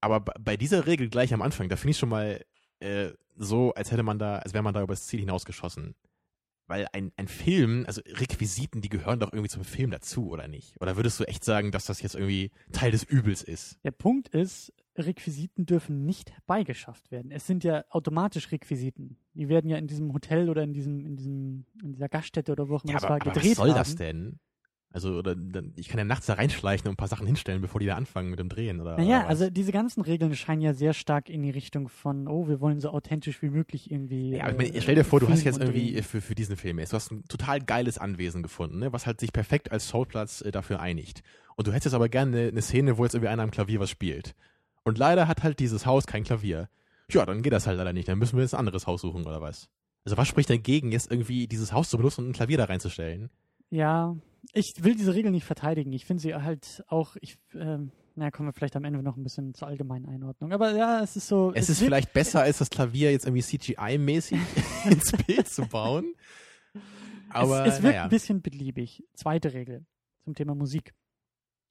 Aber bei dieser Regel gleich am Anfang, da finde ich schon mal äh, so, als hätte man da, als wäre man da übers Ziel hinausgeschossen. Weil ein, ein Film, also Requisiten, die gehören doch irgendwie zum Film dazu, oder nicht? Oder würdest du echt sagen, dass das jetzt irgendwie Teil des Übels ist? Der Punkt ist, Requisiten dürfen nicht herbeigeschafft werden. Es sind ja automatisch Requisiten. Die werden ja in diesem Hotel oder in diesem, in diesem, in dieser Gaststätte oder wo auch immer Ja, das aber, war, aber gedreht was soll haben. das denn? Also, oder dann, ich kann ja nachts da reinschleichen und ein paar Sachen hinstellen, bevor die da anfangen mit dem Drehen, oder? Naja, oder also diese ganzen Regeln scheinen ja sehr stark in die Richtung von, oh, wir wollen so authentisch wie möglich irgendwie. Ja, aber ich äh, meine, stell dir vor, du hast filmen jetzt irgendwie für, für diesen Film jetzt, du hast ein total geiles Anwesen gefunden, ne, was halt sich perfekt als Showplatz äh, dafür einigt. Und du hättest jetzt aber gerne eine, eine Szene, wo jetzt irgendwie einer am Klavier was spielt. Und leider hat halt dieses Haus kein Klavier. Ja, dann geht das halt leider nicht. Dann müssen wir jetzt ein anderes Haus suchen, oder was? Also was spricht dagegen, jetzt irgendwie dieses Haus zu benutzen und ein Klavier da reinzustellen? Ja, ich will diese Regel nicht verteidigen. Ich finde sie halt auch, ich, ähm, na, kommen wir vielleicht am Ende noch ein bisschen zur allgemeinen Einordnung. Aber ja, es ist so. Es ist wird- vielleicht besser, als das Klavier jetzt irgendwie CGI-mäßig ins Bild zu bauen. Aber es, es wirkt naja. ein bisschen beliebig. Zweite Regel zum Thema Musik.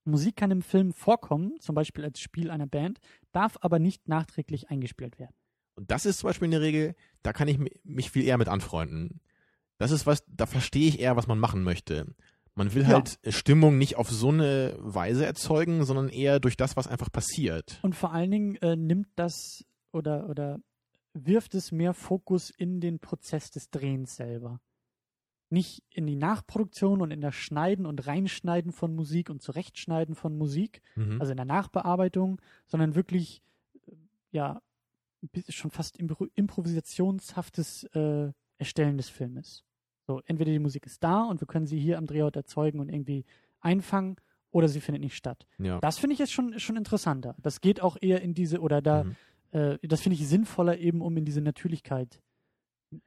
Musik kann im Film vorkommen, zum Beispiel als Spiel einer Band, darf aber nicht nachträglich eingespielt werden. Und das ist zum Beispiel eine Regel, da kann ich mi- mich viel eher mit anfreunden. Das ist was, da verstehe ich eher, was man machen möchte. Man will Ja. halt Stimmung nicht auf so eine Weise erzeugen, sondern eher durch das, was einfach passiert. Und vor allen Dingen äh, nimmt das oder, oder wirft es mehr Fokus in den Prozess des Drehens selber. Nicht in die Nachproduktion und in das Schneiden und Reinschneiden von Musik und Zurechtschneiden von Musik, Mhm. also in der Nachbearbeitung, sondern wirklich, äh, ja, schon fast impro improvisationshaftes äh, Erstellen des Filmes. So, entweder die Musik ist da und wir können sie hier am Drehort erzeugen und irgendwie einfangen, oder sie findet nicht statt. ja. Das finde ich jetzt schon, schon interessanter. Das geht auch eher in diese, oder da, Mhm. äh, das finde ich sinnvoller eben, um in diese Natürlichkeit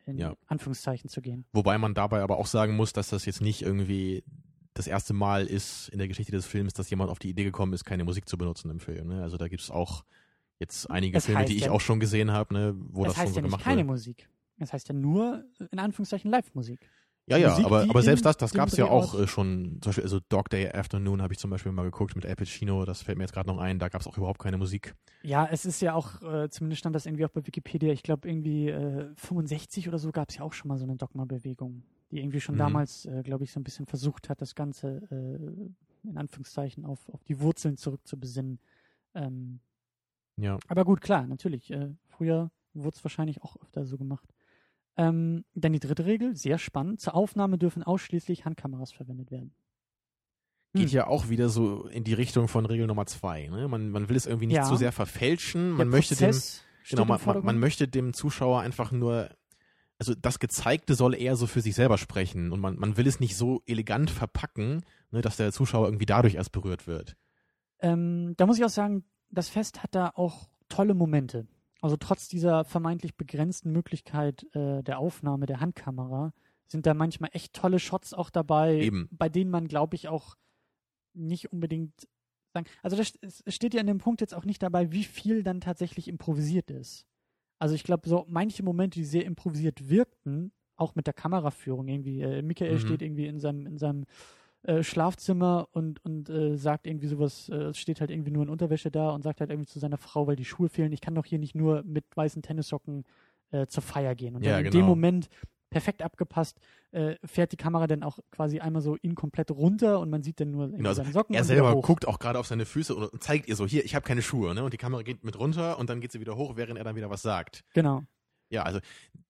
in Ja. Anführungszeichen zu gehen. Wobei man dabei aber auch sagen muss, dass das jetzt nicht irgendwie das erste Mal ist in der Geschichte des Films, dass jemand auf die Idee gekommen ist, keine Musik zu benutzen im Film. Ne? Also da gibt es auch jetzt einige Es Filme, die ich ja- auch schon gesehen habe, ne, wo das schon so ja gemacht keine wird. Musik. Das heißt ja nur, äh, in Anführungszeichen, Live-Musik. Ja, ja, Musik, aber, aber selbst das, das gab es ja auch äh, schon, zum Beispiel, also Dog Day Afternoon habe ich zum Beispiel mal geguckt mit Al Pacino, das fällt mir jetzt gerade noch ein, da gab es auch überhaupt keine Musik. Ja, es ist ja auch, äh, zumindest stand das irgendwie auch bei Wikipedia, ich glaube irgendwie äh, 65 oder so gab es ja auch schon mal so eine Dogma-Bewegung, die irgendwie schon Mhm. damals, äh, glaube ich, so ein bisschen versucht hat, das Ganze äh, in Anführungszeichen auf, auf die Wurzeln zurückzubesinnen. Ähm, Ja. aber gut, klar, natürlich. Früher wurde es wahrscheinlich auch öfter so gemacht. Ähm, dann die dritte Regel, sehr spannend. Zur Aufnahme dürfen ausschließlich Handkameras verwendet werden. Geht Hm. ja auch wieder so in die Richtung von Regel Nummer zwei. Ne? Man, man will es irgendwie nicht Ja. zu sehr verfälschen, man Der möchte dem, genau, man, man, man möchte dem Zuschauer einfach nur, also das Gezeigte soll eher so für sich selber sprechen und man, man will es nicht so elegant verpacken, ne, dass der Zuschauer irgendwie dadurch erst berührt wird. Ähm, da muss ich auch sagen, das Fest hat da auch tolle Momente. Also trotz dieser vermeintlich begrenzten Möglichkeit äh, der Aufnahme der Handkamera sind da manchmal echt tolle Shots auch dabei, Eben. bei denen man, glaube ich, auch nicht unbedingt sagen. Also das, steht ja in dem Punkt jetzt auch nicht dabei, wie viel dann tatsächlich improvisiert ist. Also ich glaube, so manche Momente, die sehr improvisiert wirkten, auch mit der Kameraführung irgendwie. Äh, Michael Mhm. steht irgendwie in seinem, in seinem äh, Schlafzimmer und, und äh, sagt irgendwie sowas, äh, steht halt irgendwie nur in Unterwäsche da und sagt halt irgendwie zu seiner Frau, weil die Schuhe fehlen, ich kann doch hier nicht nur mit weißen Tennissocken äh, zur Feier gehen. Und Ja, dann in genau. dem Moment perfekt abgepasst, äh, fährt die Kamera dann auch quasi einmal so ihn komplett runter und man sieht dann nur Genau, also seine Socken er selber guckt auch gerade auf seine Füße und zeigt ihr so, hier, ich habe keine Schuhe, ne? Und die Kamera geht mit runter und dann geht sie wieder hoch, während er dann wieder was sagt. Genau. Ja, also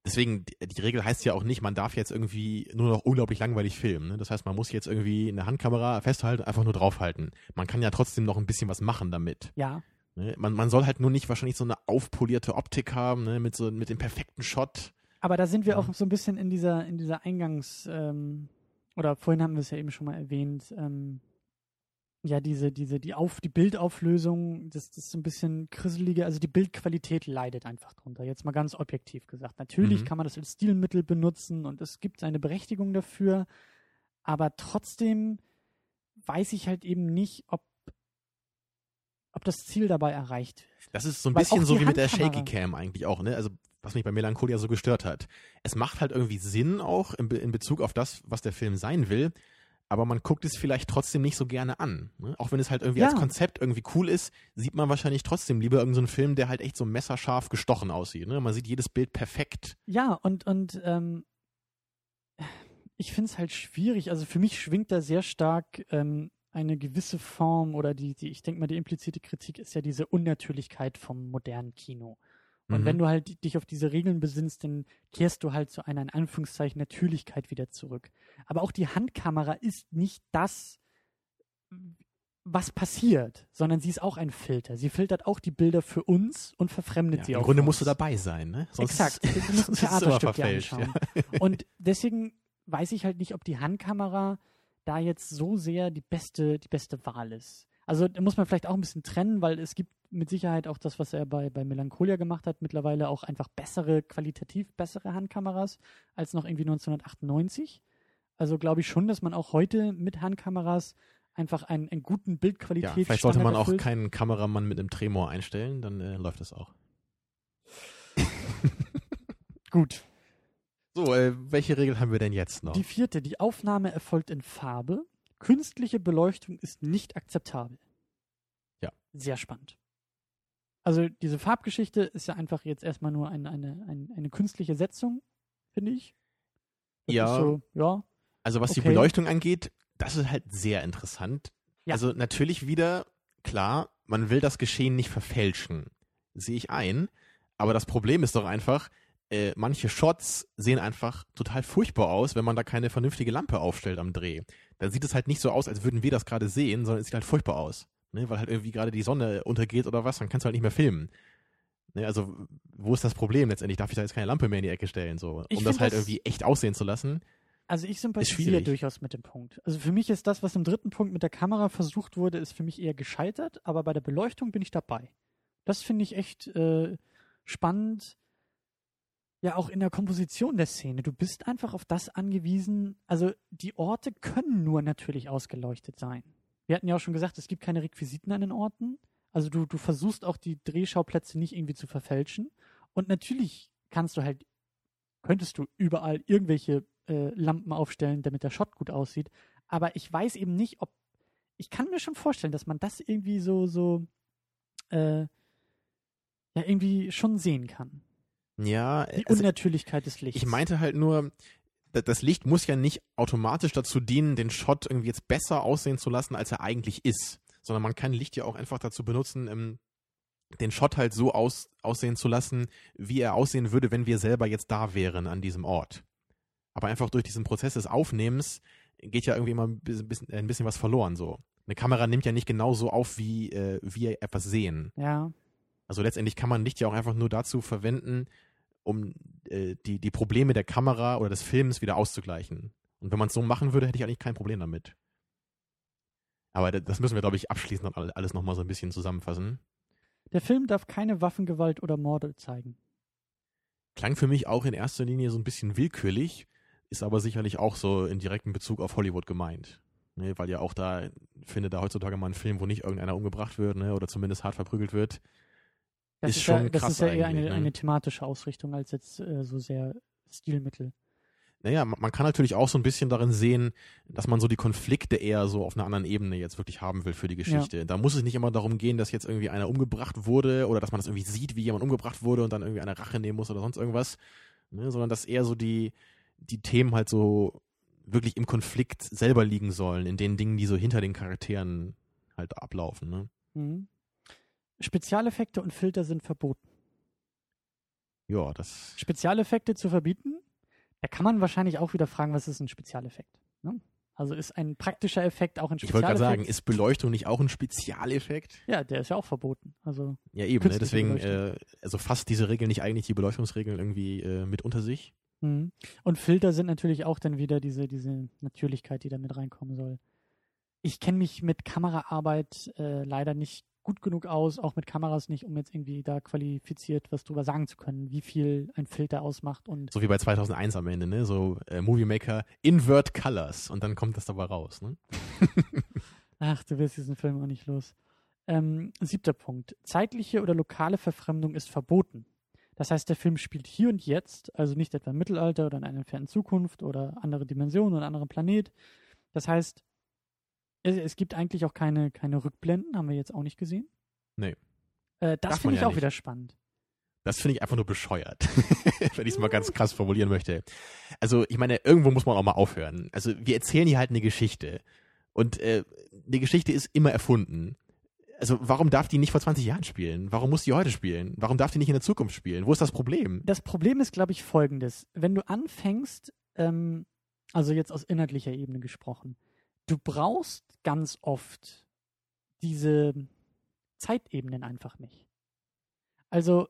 deswegen, die, Regel heißt ja auch nicht, man darf jetzt irgendwie nur noch unglaublich langweilig filmen. Ne? Das heißt, man muss jetzt irgendwie eine Handkamera festhalten, einfach nur draufhalten. Man kann ja trotzdem noch ein bisschen was machen damit. Ja. Ne? Man, man soll halt nur nicht wahrscheinlich so eine aufpolierte Optik haben, ne? mit so mit dem perfekten Shot. Aber da sind wir Ja. auch so ein bisschen in dieser, in dieser Eingangs, ähm, oder vorhin haben wir es ja eben schon mal erwähnt, ähm, ja, diese, diese, die Auf, die Bildauflösung, das, das ist so ein bisschen krisselige, also die Bildqualität leidet einfach drunter. Jetzt mal ganz objektiv gesagt. Natürlich Mhm. kann man das als Stilmittel benutzen und es gibt seine Berechtigung dafür, aber trotzdem weiß ich halt eben nicht, ob, ob das Ziel dabei erreicht wird. Das ist so ein Weil bisschen so wie mit der Shaky Cam eigentlich auch, ne? Also was mich bei Melancholia so gestört hat. Es macht halt irgendwie Sinn auch in, Be in Bezug auf das, was der Film sein will, aber man guckt es vielleicht trotzdem nicht so gerne an. Ne? Auch wenn es halt irgendwie Ja. als Konzept irgendwie cool ist, sieht man wahrscheinlich trotzdem lieber irgendeinen so Film, der halt echt so messerscharf gestochen aussieht. Ne? Man sieht jedes Bild perfekt. Ja, und, und ähm, ich finde es halt schwierig. Also für mich schwingt da sehr stark ähm, eine gewisse Form oder die, die ich denke mal, die implizite Kritik ist ja diese Unnatürlichkeit vom modernen Kino. Und Mhm. wenn du halt dich auf diese Regeln besinnst, dann kehrst du halt zu einer in Anführungszeichen Natürlichkeit wieder zurück. Aber auch die Handkamera ist nicht das, was passiert, sondern sie ist auch ein Filter. Sie filtert auch die Bilder für uns und verfremdet Ja, sie Im auch. Grunde für musst du dabei sein, ne? Sonst Exakt. Du musst ein Theaterstück dir anschauen. Ja. Und deswegen weiß ich halt nicht, ob die Handkamera da jetzt so sehr die beste, die beste Wahl ist. Also da muss man vielleicht auch ein bisschen trennen, weil es gibt mit Sicherheit auch das, was er bei, bei Melancholia gemacht hat, mittlerweile auch einfach bessere, qualitativ bessere Handkameras als noch irgendwie 1998. Also glaube ich schon, dass man auch heute mit Handkameras einfach einen, einen guten Ja, Bildqualität vielleicht sollte man auch erfüllt. keinen Kameramann mit einem Tremor einstellen, dann äh, läuft das auch. Gut. So, äh, welche Regel haben wir denn jetzt noch? Die vierte, die Aufnahme erfolgt in Farbe. Künstliche Beleuchtung ist nicht akzeptabel. Ja. Sehr spannend. Also diese Farbgeschichte ist ja einfach jetzt erstmal nur eine, eine, eine, eine künstliche Setzung, finde ich. Das Ja. So, ja. Also was die Okay. Beleuchtung angeht, das ist halt sehr interessant. Ja. Also natürlich wieder, klar, man will das Geschehen nicht verfälschen. Sehe ich ein. Aber das Problem ist doch einfach, äh, manche Shots sehen einfach total furchtbar aus, wenn man da keine vernünftige Lampe aufstellt am Dreh. Dann sieht es halt nicht so aus, als würden wir das gerade sehen, sondern es sieht halt furchtbar aus. Ne? Weil halt irgendwie gerade die Sonne untergeht oder was, dann kannst du halt nicht mehr filmen. Ne? Also, wo ist das Problem letztendlich? Darf ich da jetzt keine Lampe mehr in die Ecke stellen, so, Ich um das halt das- irgendwie echt aussehen zu lassen? Also ich sympathisiere durchaus mit dem Punkt. Also für mich ist das, was im dritten Punkt mit der Kamera versucht wurde, ist für mich eher gescheitert, aber bei der Beleuchtung bin ich dabei. Das finde ich echt äh, spannend. Ja, auch in der Komposition der Szene. Du bist einfach auf das angewiesen. Also die Orte können nur natürlich ausgeleuchtet sein. Wir hatten ja auch schon gesagt, es gibt keine Requisiten an den Orten. Also du, du versuchst auch die Drehschauplätze nicht irgendwie zu verfälschen. Und natürlich kannst du halt, könntest du überall irgendwelche äh, Lampen aufstellen, damit der Shot gut aussieht. Aber ich weiß eben nicht, ob. Ich kann mir schon vorstellen, dass man das irgendwie so, so, äh, ja, irgendwie schon sehen kann. Ja, Die also Unnatürlichkeit des Lichts. ich meinte halt nur, da- das Licht muss ja nicht automatisch dazu dienen, den Shot irgendwie jetzt besser aussehen zu lassen, als er eigentlich ist. Sondern man kann Licht ja auch einfach dazu benutzen, ähm, den Shot halt so aus, aussehen zu lassen, wie er aussehen würde, wenn wir selber jetzt da wären an diesem Ort. Aber einfach durch diesen Prozess des Aufnehmens geht ja irgendwie immer ein bisschen, bisschen- ein bisschen was verloren so. Eine Kamera nimmt ja nicht genau so auf, wie äh, wir etwas sehen. Ja, Also letztendlich kann man Licht ja auch einfach nur dazu verwenden, um äh, die, die Probleme der Kamera oder des Films wieder auszugleichen. Und wenn man es so machen würde, hätte ich eigentlich kein Problem damit. Aber da- das müssen wir, glaube ich, abschließend noch all- alles nochmal so ein bisschen zusammenfassen. der Film darf keine Waffengewalt oder Morde zeigen. Klang für mich auch in erster Linie so ein bisschen willkürlich, ist aber sicherlich auch so in direktem Bezug auf Hollywood gemeint. Ne, weil ja auch da, findet da heutzutage mal ein Film, wo nicht irgendeiner umgebracht wird, ne, oder zumindest hart verprügelt wird. Das Ist ist, schon ja, das krass ist ja eher eine, ne? eine thematische Ausrichtung als jetzt äh, so sehr Stilmittel. Naja, man kann natürlich auch so ein bisschen darin sehen, dass man so die Konflikte eher so auf einer anderen Ebene jetzt wirklich haben will für die Geschichte. Da muss es nicht immer darum gehen, dass jetzt irgendwie einer umgebracht wurde oder dass man das irgendwie sieht, wie jemand umgebracht wurde und dann irgendwie eine Rache nehmen muss oder sonst irgendwas, ne? sondern dass eher so die, die Themen halt so wirklich im Konflikt selber liegen sollen, in den Dingen, die so hinter den Charakteren halt ablaufen. Ne? Mhm. Spezialeffekte und Filter sind verboten. ja, das. Spezialeffekte zu verbieten, da kann man wahrscheinlich auch wieder fragen, was ist ein Spezialeffekt? Ne? Also ist ein praktischer Effekt auch ein Ich wollte Spezialeffekt? gerade sagen, ist Beleuchtung nicht auch ein Spezialeffekt? ja, der ist ja auch verboten. Also Ja, eben, ne? Deswegen, äh, also fasst diese Regel nicht eigentlich die Beleuchtungsregeln irgendwie äh, mit unter sich? Mhm. Und Filter sind natürlich auch dann wieder diese, diese Natürlichkeit, die da mit reinkommen soll. Ich kenne mich mit Kameraarbeit äh, leider nicht gut genug aus, auch mit Kameras nicht, um jetzt irgendwie da qualifiziert was drüber sagen zu können, wie viel ein Filter ausmacht und So wie bei 2001 am Ende, ne? So äh, Movie Maker Invert Colors und dann kommt das dabei raus, ne? ach, du wirst diesen Film auch nicht los. Ähm, siebter Punkt. Zeitliche oder lokale Verfremdung ist verboten. Das heißt, der Film spielt hier und jetzt, also nicht etwa im Mittelalter oder in einer entfernten Zukunft oder andere Dimensionen oder anderer Planet. Das heißt, es, es gibt eigentlich auch keine, keine Rückblenden, haben wir jetzt auch nicht gesehen. Nee. Äh, das finde ich ja auch nicht. wieder spannend. Das finde ich einfach nur bescheuert, wenn ich es mal ganz krass formulieren möchte. Also, ich meine, irgendwo muss man auch mal aufhören. Also, wir erzählen hier halt eine Geschichte. Und äh, eine Geschichte ist immer erfunden. Also, warum darf die nicht vor 20 Jahren spielen? Warum muss die heute spielen? Warum darf die nicht in der Zukunft spielen? Wo ist das Problem? Das Problem ist, glaube ich, folgendes. Wenn du anfängst, ähm, also jetzt aus inhaltlicher Ebene gesprochen, du brauchst ganz oft diese Zeitebenen einfach nicht. Also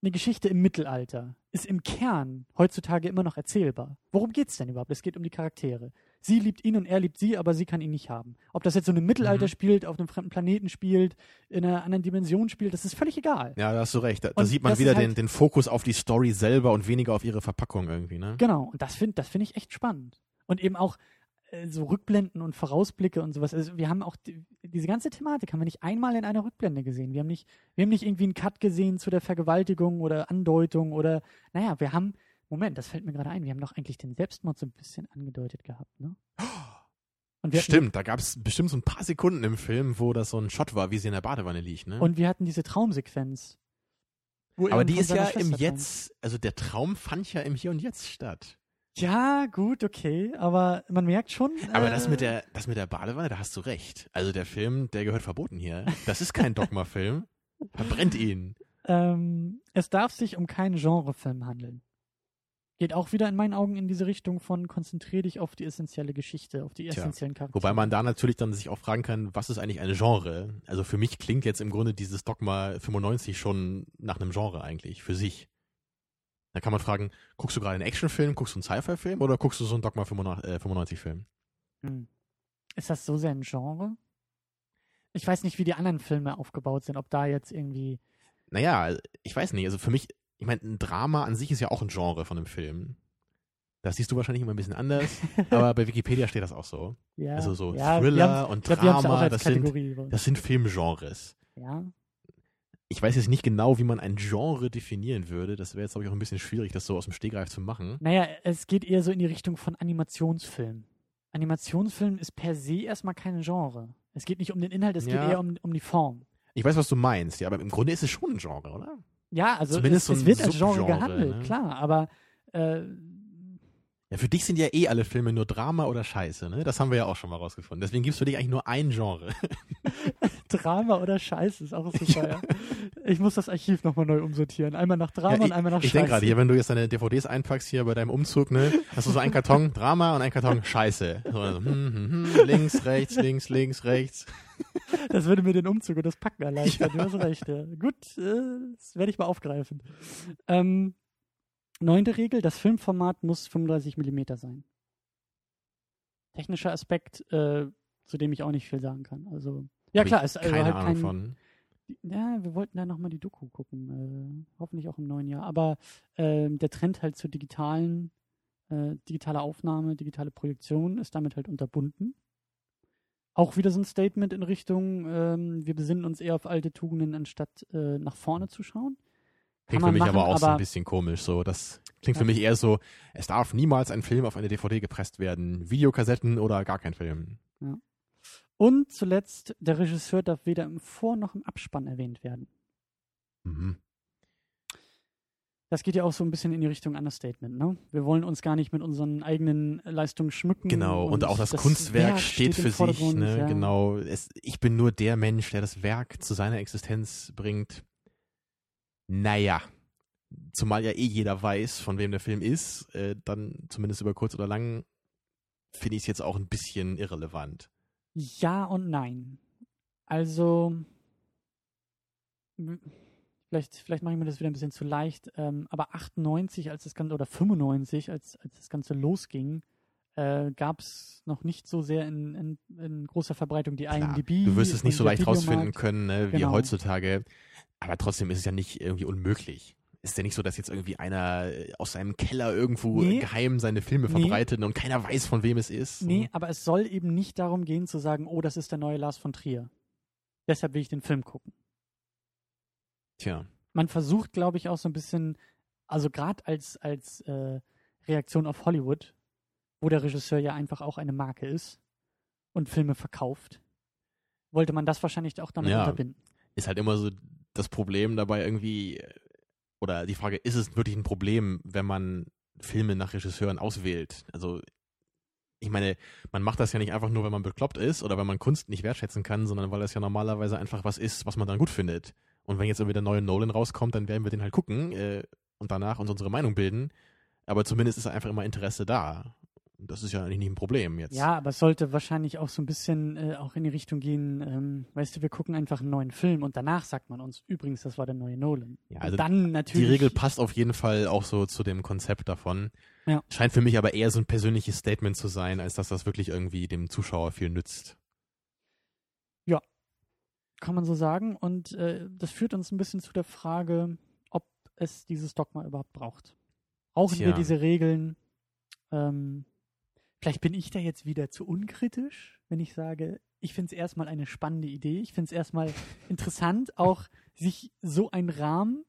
eine Geschichte im Mittelalter ist im Kern heutzutage immer noch erzählbar. Worum geht's denn überhaupt? Es geht um die Charaktere. Sie liebt ihn und er liebt sie, aber sie kann ihn nicht haben. Ob das jetzt so im Mittelalter Mhm. spielt, auf einem fremden Planeten spielt, in einer anderen Dimension spielt, das ist völlig egal. Ja, da hast du recht. Da, da sieht man wieder halt- den, den Fokus auf die Story selber und weniger auf ihre Verpackung irgendwie, ne? Genau, und das finde das find ich echt spannend. Und eben auch so Rückblenden und Vorausblicke und sowas. Also wir haben auch die, diese ganze Thematik haben wir nicht einmal in einer Rückblende gesehen. Wir haben nicht, wir haben nicht irgendwie einen Cut gesehen zu der Vergewaltigung oder Andeutung oder naja, wir haben, Moment, das fällt mir gerade ein, wir haben doch eigentlich den Selbstmord so ein bisschen angedeutet gehabt, ne? Und wir hatten- Stimmt, da gab es bestimmt so ein paar Sekunden im Film, wo das so ein Shot war, wie sie in der Badewanne liegt, ne? Und wir hatten diese Traumsequenz. er Aber die ist ja im. Jetzt, also der Traum fand ja im Hier und Jetzt statt. Ja, gut, okay, aber man merkt schon. Aber äh, das mit der, das mit der Badewanne, da hast du recht. Also der Film, der gehört verboten hier. Das ist kein Dogma-Film. Verbrennt ihn. Ähm, es darf sich um keinen Genrefilm handeln. Geht auch wieder in meinen Augen in diese Richtung von konzentrier dich auf die essentielle Geschichte, auf die essentiellen Charaktere. Wobei man da natürlich dann sich auch fragen kann, was ist eigentlich ein Genre? Also für mich klingt jetzt im Grunde dieses Dogma 95 schon nach einem Genre eigentlich, für sich. Da kann man fragen, guckst du gerade einen Actionfilm, guckst du einen Sci-Fi-Film oder guckst du so einen Dogma 95-Film? Hm. Ist das so sehr ein Genre? Ich weiß nicht, wie die anderen Filme aufgebaut sind, ob da jetzt irgendwie. Naja, ich weiß nicht. Also für mich, ich meine, ein Drama an sich ist ja auch ein Genre von einem Film. Das siehst du wahrscheinlich immer ein bisschen anders, aber bei Wikipedia steht das auch so. Ja, Also so ja, Thriller und Drama, das sind, das sind Filmgenres. ja, Ich weiß jetzt nicht genau, wie man ein Genre definieren würde. Das wäre jetzt, glaube ich, auch ein bisschen schwierig, das so aus dem Stegreif zu machen. Naja, es geht eher so in die Richtung von Animationsfilm. Animationsfilm ist per se erstmal kein Genre. Es geht nicht um den Inhalt, es Ja. geht eher um, um die Form. Ich weiß, was du meinst, ja, aber im Grunde ist es schon ein Genre, oder? Ja, also Zumindest es, so es wird als Genre Subgenre, gehandelt, ne? klar, aber äh, Ja, für dich sind ja eh alle Filme nur Drama oder Scheiße, ne? Das haben wir ja auch schon mal rausgefunden. Deswegen gibt's für dich eigentlich nur ein Genre. Drama oder Scheiße ist auch super, ja. Ich muss das Archiv nochmal neu umsortieren. Einmal nach Drama Ja, und einmal nach Ich Scheiße. denke gerade hier, wenn du jetzt deine DVDs einpackst hier bei deinem Umzug, ne, hast du so einen Karton Drama und einen Karton Scheiße. So, also, hm, hm, hm, links, rechts, links, links, rechts. Das würde mir den Umzug und das Packen erleichtern. Du hast recht. Ja. Gut, äh, das werde ich mal aufgreifen. Ähm, neunte Regel, das Filmformat muss 35 mm sein. Technischer Aspekt, äh, zu dem ich auch nicht viel sagen kann. Also, ja Hab klar, ich ist also keine halt Ahnung kein, von. Ja, wir wollten da nochmal die Doku gucken. Äh, hoffentlich auch im neuen Jahr. Aber ähm, der Trend halt zur digitalen, äh, digitale Aufnahme, digitale Projektion ist damit halt unterbunden. Auch wieder so ein Statement in Richtung, ähm, wir besinnen uns eher auf alte Tugenden, anstatt äh, nach vorne zu schauen. Klingt für mich machen, aber auch so aber ein bisschen komisch. So, das klingt Ja. für mich eher so, es darf niemals ein Film auf eine DVD gepresst werden. Videokassetten oder gar kein Film. Und zuletzt, der Regisseur darf weder im Vor- noch im Abspann erwähnt werden. Mhm. Das geht ja auch so ein bisschen in die Richtung Understatement, ne? Wir wollen uns gar nicht mit unseren eigenen Leistungen schmücken. Genau, und, auch das, das Kunstwerk Werk steht steht für sich. Ne? ja. Genau, es, ich bin nur der Mensch, der das Werk zu seiner Existenz bringt. Naja, zumal ja eh jeder weiß, von wem der Film ist, äh, dann zumindest über kurz oder lang finde ich es jetzt auch ein bisschen irrelevant. Ja und nein. Also, vielleicht, vielleicht mache ich mir das wieder ein bisschen zu leicht, ähm, aber 98, als das Ganze, oder 95, als, als das Ganze losging, äh, gab es noch nicht so sehr in, in, in großer Verbreitung die Klar, IMDb. Du wirst es nicht so leicht rausfinden können, ne, wie Genau. heutzutage. Aber trotzdem ist es ja nicht irgendwie unmöglich. Ist ja nicht so, dass jetzt irgendwie einer äh, aus seinem Keller irgendwo Nee. geheim seine Filme Nee. verbreitet und keiner weiß, von wem es ist. Nee, aber es soll eben nicht darum gehen zu sagen, oh, das ist der neue Lars von Trier. Deshalb will ich den Film gucken. Tja. Man versucht, glaube ich, auch so ein bisschen, also gerade als, als äh, Reaktion auf Hollywood, wo der Regisseur ja einfach auch eine Marke ist und Filme verkauft, wollte man das wahrscheinlich auch damit Ja. unterbinden. ist halt immer so das Problem dabei irgendwie, oder die Frage, ist es wirklich ein Problem, wenn man Filme nach Regisseuren auswählt? Also, ich meine, man macht das ja nicht einfach nur, wenn man bekloppt ist oder wenn man Kunst nicht wertschätzen kann, sondern weil das ja normalerweise einfach was ist, was man dann gut findet. Und wenn jetzt irgendwie der neue Nolan rauskommt, dann werden wir den halt gucken äh, und danach uns unsere Meinung bilden. Aber zumindest ist einfach immer Interesse da. Und das ist ja eigentlich nicht ein Problem jetzt. Ja, aber es sollte wahrscheinlich auch so ein bisschen äh, auch in die Richtung gehen, ähm, weißt du, wir gucken einfach einen neuen Film und danach sagt man uns, übrigens, das war der neue Nolan. Ja, Und also dann Die natürlich. Regel passt auf jeden Fall auch so zu dem Konzept davon. Ja. Scheint für mich aber eher so ein persönliches Statement zu sein, als dass das wirklich irgendwie dem Zuschauer viel nützt. Kann man so sagen. Und äh, das führt uns ein bisschen zu der Frage, ob es dieses Dogma überhaupt braucht. Brauchen wir Tja. diese Regeln? Ähm, vielleicht bin ich da jetzt wieder zu unkritisch, wenn ich sage, ich finde es erstmal eine spannende Idee. Ich finde es erstmal interessant, auch sich so einen Rahmen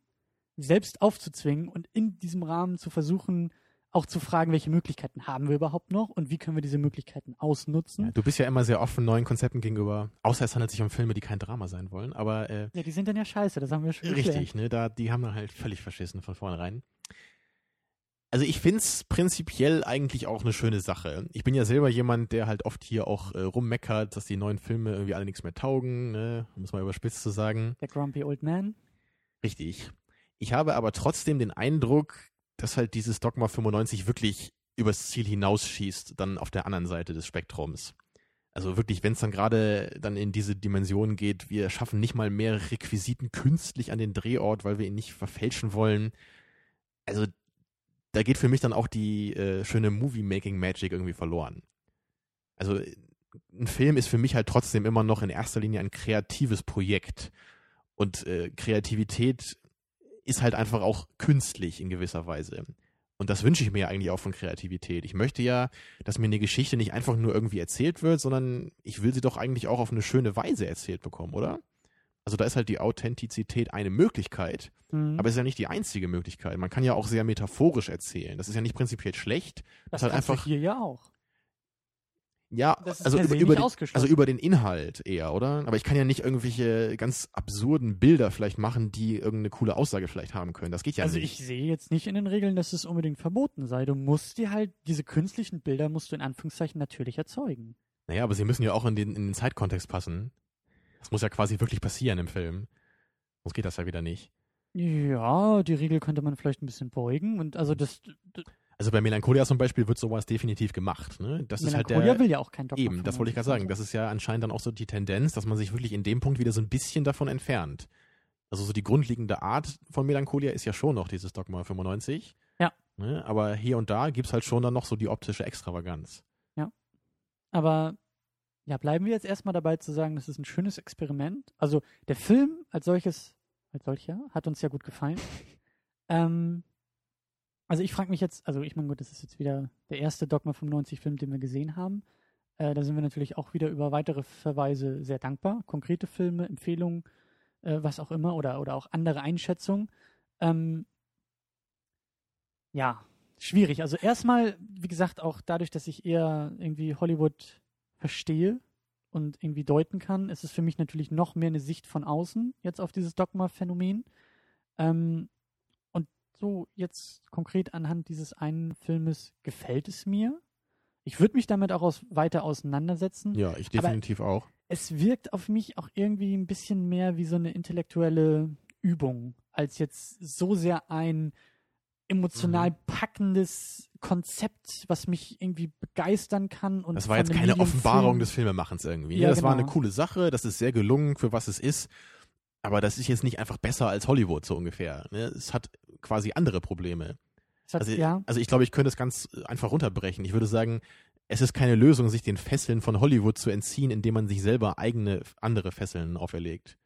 selbst aufzuzwingen und in diesem Rahmen zu versuchen, auch zu fragen, welche Möglichkeiten haben wir überhaupt noch und wie können wir diese Möglichkeiten ausnutzen. Ja, du bist ja immer sehr offen neuen Konzepten gegenüber, außer es handelt sich um Filme, die kein Drama sein wollen. Aber äh, Ja, die sind dann ja scheiße, das haben wir schon geklärt. richtig, ne, da, die haben dann halt völlig verschissen von vornherein. Also ich find's prinzipiell eigentlich auch eine schöne Sache. Ich bin ja selber jemand, der halt oft hier auch äh, rummeckert, dass die neuen Filme irgendwie alle nichts mehr taugen, ne, um es mal überspitzt zu sagen. Der Grumpy Old Man. Richtig. Ich habe aber trotzdem den Eindruck, dass halt dieses Dogma 95 wirklich übers Ziel hinausschießt, dann auf der anderen Seite des Spektrums. Also wirklich, wenn es dann gerade dann in diese Dimension geht, wir schaffen nicht mal mehr Requisiten künstlich an den Drehort, weil wir ihn nicht verfälschen wollen. Also da geht für mich dann auch die äh, schöne Movie-Making-Magic irgendwie verloren. Also ein Film ist für mich halt trotzdem immer noch in erster Linie ein kreatives Projekt. Und äh, Kreativität ist halt einfach auch künstlich in gewisser Weise. Und das wünsche ich mir ja eigentlich auch von Kreativität. Ich möchte ja, dass mir eine Geschichte nicht einfach nur irgendwie erzählt wird, sondern ich will sie doch eigentlich auch auf eine schöne Weise erzählt bekommen, oder? Also da ist halt die Authentizität eine Möglichkeit, Mhm. aber es ist ja nicht die einzige Möglichkeit. Man kann ja auch sehr metaphorisch erzählen. Das ist ja nicht prinzipiell schlecht. das ist halt einfach- hier ja auch. Ja, Das also über, über, den, also über den Inhalt eher, oder? Aber ich kann ja nicht irgendwelche ganz absurden Bilder vielleicht machen, die irgendeine coole Aussage vielleicht haben können. Das geht ja also nicht. ich sehe jetzt nicht in den Regeln, dass es unbedingt verboten sei. Du musst dir halt, diese künstlichen Bilder musst du in Anführungszeichen natürlich erzeugen. Naja, aber sie müssen ja auch in den, in den Zeitkontext passen. Das muss ja quasi wirklich passieren im Film. Sonst geht das ja wieder nicht. Ja, die Regel könnte man vielleicht ein bisschen beugen und also das, Also bei Melancholia zum Beispiel wird sowas definitiv gemacht. Ne? Das ist halt Melancholia der, will ja auch kein Dogma Eben, das wollte ich gerade sagen. 95 Das ist ja anscheinend dann auch so die Tendenz, dass man sich wirklich in dem Punkt wieder so ein bisschen davon entfernt. Also so die grundlegende Art von Melancholia ist ja schon noch dieses Dogma 95. Ja. Ne? Aber hier und da gibt's halt schon dann noch so die optische Extravaganz. Aber ja, bleiben wir jetzt erstmal dabei zu sagen, das ist ein schönes Experiment. Also der Film als solches, als solcher, hat uns ja gut gefallen. ähm, also ich frage mich jetzt, also ich meine, gut, das ist jetzt wieder der erste Dogma 95 Film, den wir gesehen haben. Äh, da sind wir natürlich auch wieder über weitere Verweise sehr dankbar. Konkrete Filme, Empfehlungen, äh, was auch immer, oder, oder auch andere Einschätzungen. Ähm, ja, schwierig. Also erstmal, wie gesagt, auch dadurch, dass ich eher irgendwie Hollywood verstehe und irgendwie deuten kann, ist es für mich natürlich noch mehr eine Sicht von außen jetzt auf dieses Dogma-Phänomen. Ähm, und so jetzt konkret anhand dieses einen Filmes gefällt es mir. Ich würde mich damit auch aus, weiter auseinandersetzen. Ja, ich definitiv auch. Es wirkt auf mich auch irgendwie ein bisschen mehr wie so eine intellektuelle Übung, als jetzt so sehr ein emotional Mhm. packendes Konzept, was mich irgendwie begeistern kann. Und Das war jetzt keine Medium Offenbarung Film- des Filmemachens irgendwie. ne? Ja, das war eine genau. coole Sache, das ist sehr gelungen für was es ist. Aber das ist jetzt nicht einfach besser als Hollywood, so ungefähr. ne? Es hat quasi andere Probleme. Hat, Also, ja, also ich glaube, ich könnte es ganz einfach runterbrechen. Ich würde sagen, es ist keine Lösung, sich den Fesseln von Hollywood zu entziehen, indem man sich selber eigene andere Fesseln auferlegt.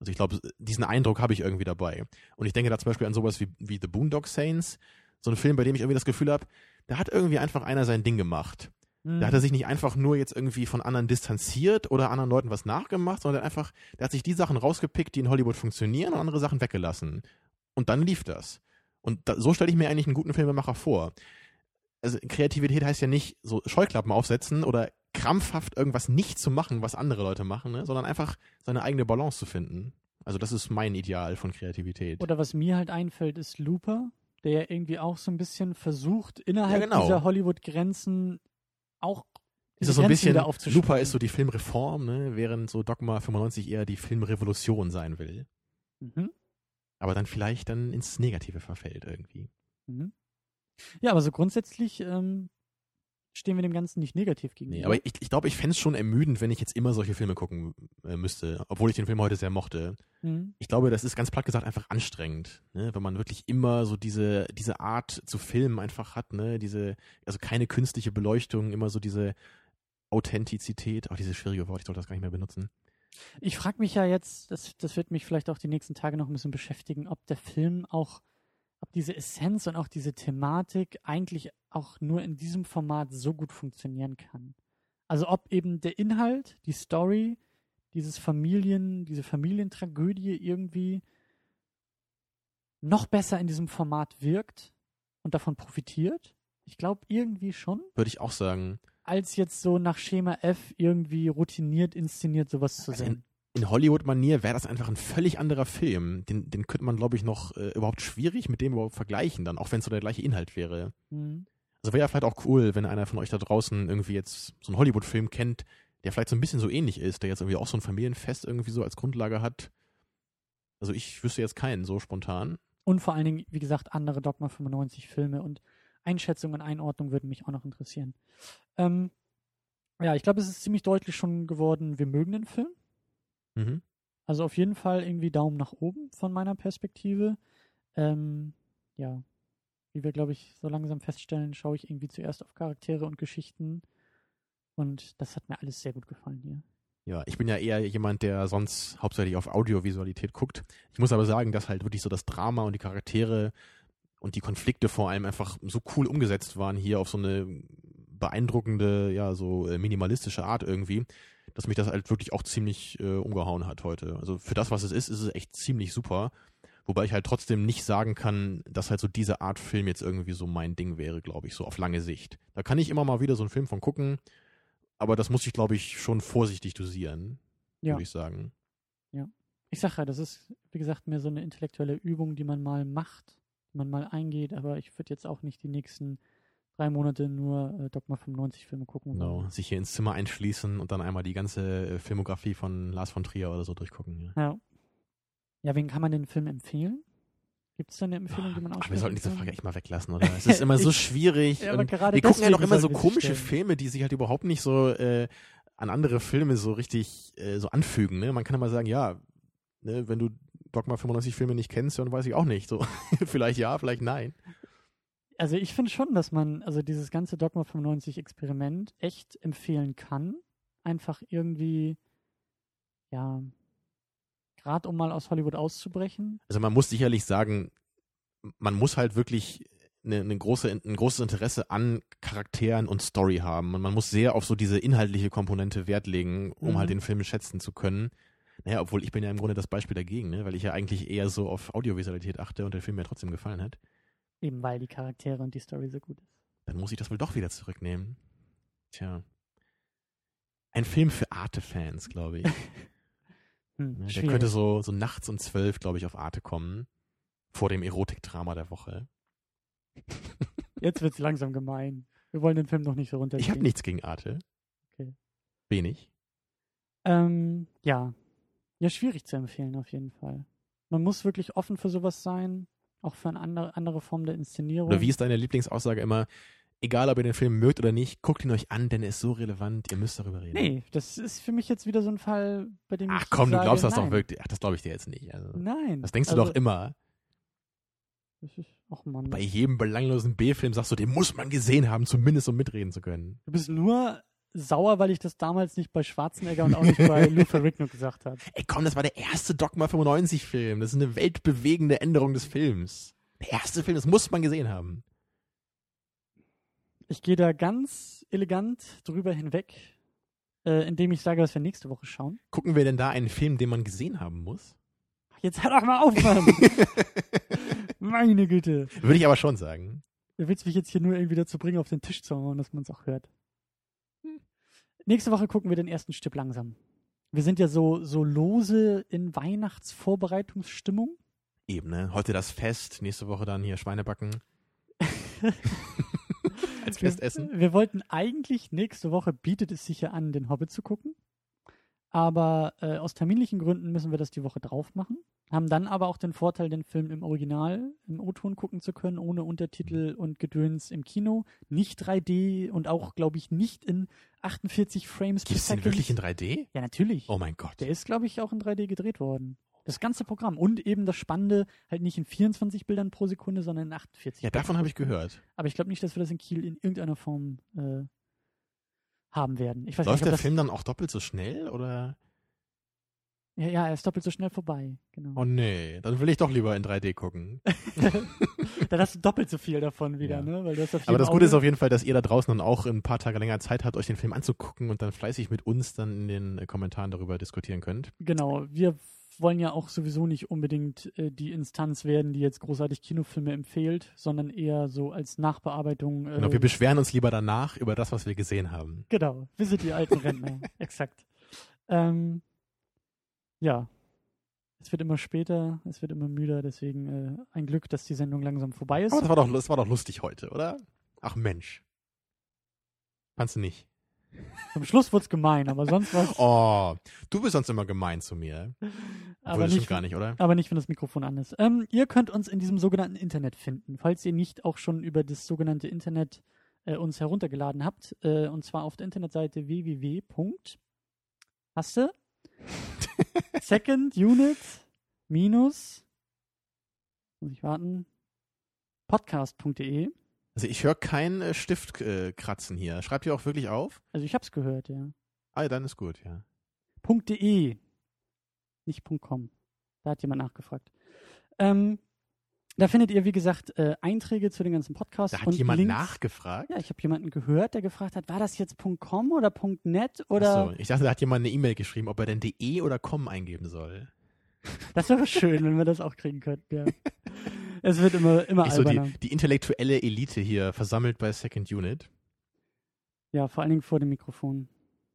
Also ich glaube, diesen Eindruck habe ich irgendwie dabei. Und ich denke da zum Beispiel an sowas wie, wie The Boondock Saints, so ein Film, bei dem ich irgendwie das Gefühl habe, da hat irgendwie einfach einer sein Ding gemacht. hm, Da hat er sich nicht einfach nur jetzt irgendwie von anderen distanziert oder anderen Leuten was nachgemacht, sondern einfach, der hat sich die Sachen rausgepickt, die in Hollywood funktionieren und andere Sachen weggelassen. Und dann lief das. Und da, so stelle ich mir eigentlich einen guten Filmemacher vor. Also Kreativität heißt ja nicht so Scheuklappen aufsetzen oder krampfhaft irgendwas nicht zu machen, was andere Leute machen, ne? sondern einfach seine eigene Balance zu finden. Also das ist mein Ideal von Kreativität. Oder was mir halt einfällt, ist Looper, der ja irgendwie auch so ein bisschen versucht, innerhalb Ja, genau. dieser Hollywood-Grenzen auch ist das so ein bisschen. Looper ist so die Filmreform, ne? während so Dogma 95 eher die Filmrevolution sein will. Mhm. aber dann vielleicht dann ins Negative verfällt irgendwie. Mhm. Ja, aber so grundsätzlich ähm, stehen wir dem Ganzen nicht negativ gegenüber. Nee, aber ich, ich glaube, ich fände es schon ermüdend, wenn ich jetzt immer solche Filme gucken äh, müsste, obwohl ich den Film heute sehr mochte. Mhm. Ich glaube, das ist ganz platt gesagt einfach anstrengend, ne? wenn man wirklich immer so diese, diese Art zu filmen einfach hat, ne? diese, also keine künstliche Beleuchtung, immer so diese Authentizität, auch dieses schwierige Wort, ich sollte das gar nicht mehr benutzen. Ich frage mich ja jetzt, das, das wird mich vielleicht auch die nächsten Tage noch ein bisschen beschäftigen, ob der Film auch, ob diese Essenz und auch diese Thematik eigentlich auch nur in diesem Format so gut funktionieren kann. Also ob eben der Inhalt, die Story, dieses Familien, diese Familientragödie irgendwie noch besser in diesem Format wirkt und davon profitiert. Ich glaube irgendwie schon Würde ich auch sagen. als jetzt so nach Schema F irgendwie routiniert inszeniert sowas zu sehen. In Hollywood-Manier wäre das einfach ein völlig anderer Film. Den, den könnte man, glaube ich, noch äh, überhaupt schwierig mit dem überhaupt vergleichen, dann, auch wenn es so der gleiche Inhalt wäre. Mhm. Also wäre ja vielleicht auch cool, wenn einer von euch da draußen irgendwie jetzt so einen Hollywood-Film kennt, der vielleicht so ein bisschen so ähnlich ist, der jetzt irgendwie auch so ein Familienfest irgendwie so als Grundlage hat. Also ich wüsste jetzt keinen so spontan. Und vor allen Dingen, wie gesagt, andere Dogma 95 Filme und Einschätzung und Einordnung würden mich auch noch interessieren. Ähm, ja, ich glaube, es ist ziemlich deutlich schon geworden, wir mögen den Film. Mhm. Also auf jeden Fall irgendwie Daumen nach oben von meiner Perspektive. Ähm, ja, wie wir, glaube ich, so langsam feststellen, schaue ich irgendwie zuerst auf Charaktere und Geschichten. Und das hat mir alles sehr gut gefallen hier. Ja, ich bin ja eher jemand, der sonst hauptsächlich auf Audiovisualität guckt. Ich muss aber sagen, dass halt wirklich so das Drama und die Charaktere und die Konflikte vor allem einfach so cool umgesetzt waren hier auf so eine beeindruckende, ja, so äh, minimalistische Art irgendwie, dass mich das halt wirklich auch ziemlich äh, umgehauen hat heute. Also für das, was es ist, ist es echt ziemlich super. Wobei ich halt trotzdem nicht sagen kann, dass halt so diese Art Film jetzt irgendwie so mein Ding wäre, glaube ich, so auf lange Sicht. Da kann ich immer mal wieder so einen Film von gucken, aber das muss ich, glaube ich, schon vorsichtig dosieren, Ja. würde ich sagen. Ich sage ja, das ist, wie gesagt, mehr so eine intellektuelle Übung, die man mal macht, die man mal eingeht, aber ich würde jetzt auch nicht die nächsten drei Monate nur äh, Dogma 95 Filme gucken. Genau, wollen. sich hier ins Zimmer einschließen und dann einmal die ganze äh, Filmografie von Lars von Trier oder so durchgucken. Ja. Ja. Ja, wen kann man den Film empfehlen? Gibt es da eine Empfehlung, die man Ach, aussprechen wir sollten diese? Frage echt mal weglassen, oder? Es ist immer so schwierig. Ja, wir gucken ja doch immer so komische. Filme, die sich halt überhaupt nicht so äh, an andere Filme so richtig äh, so anfügen. Ne? Man kann immer sagen, ja, ne, wenn du Dogma 95 Filme nicht kennst, dann weiß ich auch nicht. So, vielleicht ja, vielleicht nein. Also ich finde schon, dass man also dieses ganze Dogma 95 Experiment echt empfehlen kann. Einfach irgendwie, ja, gerade um mal aus Hollywood auszubrechen. Also man muss sicherlich sagen, man muss halt wirklich eine, eine große, ein großes Interesse an Charakteren und Story haben. Und man muss sehr auf so diese inhaltliche Komponente Wert legen, um Mhm. halt den Film schätzen zu können. Naja, obwohl ich bin ja im Grunde das Beispiel dagegen, ne? weil ich ja eigentlich eher so auf Audiovisualität achte und der Film mir trotzdem gefallen hat. Eben weil die Charaktere und die Story so gut ist. Dann muss ich das wohl doch wieder zurücknehmen. Tja. Ein Film für Arte-Fans, glaube ich. Hm, Ne, Der schwierig. könnte so, so nachts um zwölf, glaube ich, auf Arte kommen. Vor dem Erotikdrama der Woche. Jetzt wird's langsam gemein. Wir wollen den Film noch nicht so Ich runterziehen. habe nichts gegen Arte. Okay. Wenig. Ähm, ja. Ja, schwierig zu empfehlen auf jeden Fall. Man muss wirklich offen für sowas sein, auch für eine andere, andere Form der Inszenierung. Oder wie ist deine Lieblingsaussage immer? Egal, ob ihr den Film mögt oder nicht, guckt ihn euch an, denn er ist so relevant, ihr müsst darüber reden. Nee, das ist für mich jetzt wieder so ein Fall, bei dem Ach ich komm, sage, du glaubst das nein. doch wirklich. Ach, das glaube ich dir jetzt nicht. Also, Nein. das denkst du also, doch immer. Das ist, ach Mann. Bei jedem belanglosen B-Film sagst du, den muss man gesehen haben, zumindest um mitreden zu können. Du bist nur sauer, weil ich das damals nicht bei Schwarzenegger und auch nicht bei Lou Ferrigno gesagt habe. Ey, komm, das war der erste Dogma 95-Film. Das ist eine weltbewegende Änderung des Films. Der erste Film, das muss man gesehen haben. Ich gehe da ganz elegant drüber hinweg, äh, indem ich sage, dass wir nächste Woche schauen. Gucken wir denn da einen Film, den man gesehen haben muss? Jetzt hör doch mal auf, Mann. Meine Güte. Würde ich aber schon sagen. Du willst mich jetzt hier nur irgendwie dazu bringen, auf den Tisch zu hauen, dass man es auch hört. Nächste Woche gucken wir den ersten Stipp langsam. Wir sind ja so, so lose in Weihnachtsvorbereitungsstimmung. Eben, ne? Heute das Fest, nächste Woche dann hier Schweinebacken. Als Festessen. Wir, wir wollten eigentlich nächste Woche bietet es sich ja an, den Hobbit zu gucken. Aber äh, aus terminlichen Gründen müssen wir das die Woche drauf machen. Haben dann aber auch den Vorteil, den Film im Original, im O-Ton gucken zu können, ohne Untertitel und Gedöns im Kino. Nicht 3D und auch, glaube ich, nicht in 48 Frames Gibt es den wirklich in 3D? Ja, natürlich. Oh mein Gott. Der ist, glaube ich, auch in 3D gedreht worden. Das ganze Programm. Und eben das Spannende, halt nicht in 24 Bildern pro Sekunde, sondern in 48. Ja, davon habe ich gehört. Aber ich glaube nicht, dass wir das in Kiel in irgendeiner Form äh, haben werden. Ich weiß Läuft nicht, der Film dann auch doppelt so schnell oder? Ja, ja, er ist doppelt so schnell vorbei. Genau. Oh nee, dann will ich doch lieber in 3D gucken. Dann hast du doppelt so viel davon wieder, Ja. ne? Weil du hast auf Aber das Gute ist auf jeden Fall, dass ihr da draußen dann auch ein paar Tage länger Zeit habt, euch den Film anzugucken und dann fleißig mit uns dann in den äh, Kommentaren darüber diskutieren könnt. Genau, wir wollen ja auch sowieso nicht unbedingt äh, die Instanz werden, die jetzt großartig Kinofilme empfiehlt, sondern eher so als Nachbearbeitung. Äh, Genau, wir beschweren uns lieber danach über das, was wir gesehen haben. Genau, wir sind die alten Rentner, exakt. Ähm, ja, es wird immer später, es wird immer müder, deswegen äh, ein Glück, dass die Sendung langsam vorbei ist. Aber das war doch, das war doch lustig heute, oder? Ach Mensch. Fandst du nicht? Am Schluss wird's gemein, aber sonst was. Oh, du bist sonst immer gemein zu mir. aber, Obwohl, nicht, gar nicht, oder? aber nicht, wenn das Mikrofon an ist. Ähm, ihr könnt uns in diesem sogenannten Internet finden, falls ihr nicht auch schon über das sogenannte Internet äh, uns heruntergeladen habt. Äh, und zwar auf der Internetseite www. Hast du? Second Unit minus muss ich warten podcast.de. Also ich höre keinen äh, Stift äh, hier. Schreibt ihr auch wirklich auf? Also ich hab's gehört, ja. Ah, ja, dann ist gut, ja. .de, nicht .com. Da hat jemand nachgefragt. Ähm, da findet ihr, wie gesagt, äh, Einträge zu den ganzen Podcasts. Da hat jemand Links. nachgefragt. Ja, ich habe jemanden gehört, der gefragt hat, war das jetzt .com oder .net oder Achso, ich dachte, da hat jemand eine E-Mail geschrieben, ob er denn de oder com eingeben soll. das wäre schön, wenn wir das auch kriegen könnten, ja. es wird immer, immer Ich so, die, die intellektuelle Elite hier versammelt bei Second Unit. Ja, vor allen Dingen vor dem Mikrofon.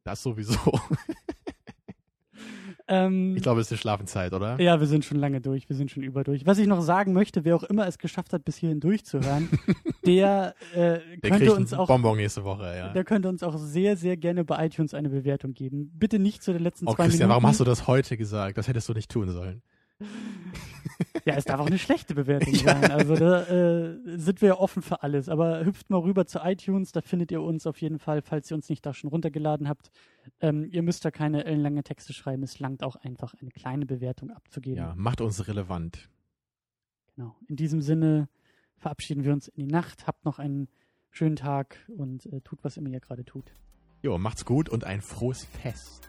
Das sowieso. Ähm, Ich glaube, es ist eine Schlafenszeit, oder? Ja, wir sind schon lange durch, wir sind schon über durch. Was ich noch sagen möchte, wer auch immer es geschafft hat, bis hierhin durchzuhören, der, äh, Der könnte uns auch Bonbon nächste Woche, ja. Der könnte uns auch sehr, sehr gerne bei iTunes eine Bewertung geben. Bitte nicht zu den letzten Oh, zwei Christian, Minuten. warum hast du das heute gesagt? Das hättest du nicht tun sollen. Ja, es darf auch eine schlechte Bewertung sein. Also da äh, sind wir ja offen für alles. Aber hüpft mal rüber zu iTunes, da findet ihr uns auf jeden Fall, falls ihr uns nicht da schon runtergeladen habt. Ähm, ihr müsst da keine ellenlange Texte schreiben. Es langt auch einfach eine kleine Bewertung abzugeben. Ja, macht uns relevant. Genau. In diesem Sinne verabschieden wir uns in die Nacht. Habt noch einen schönen Tag und äh, tut, was immer ihr gerade tut. Jo, macht's gut und ein frohes Fest.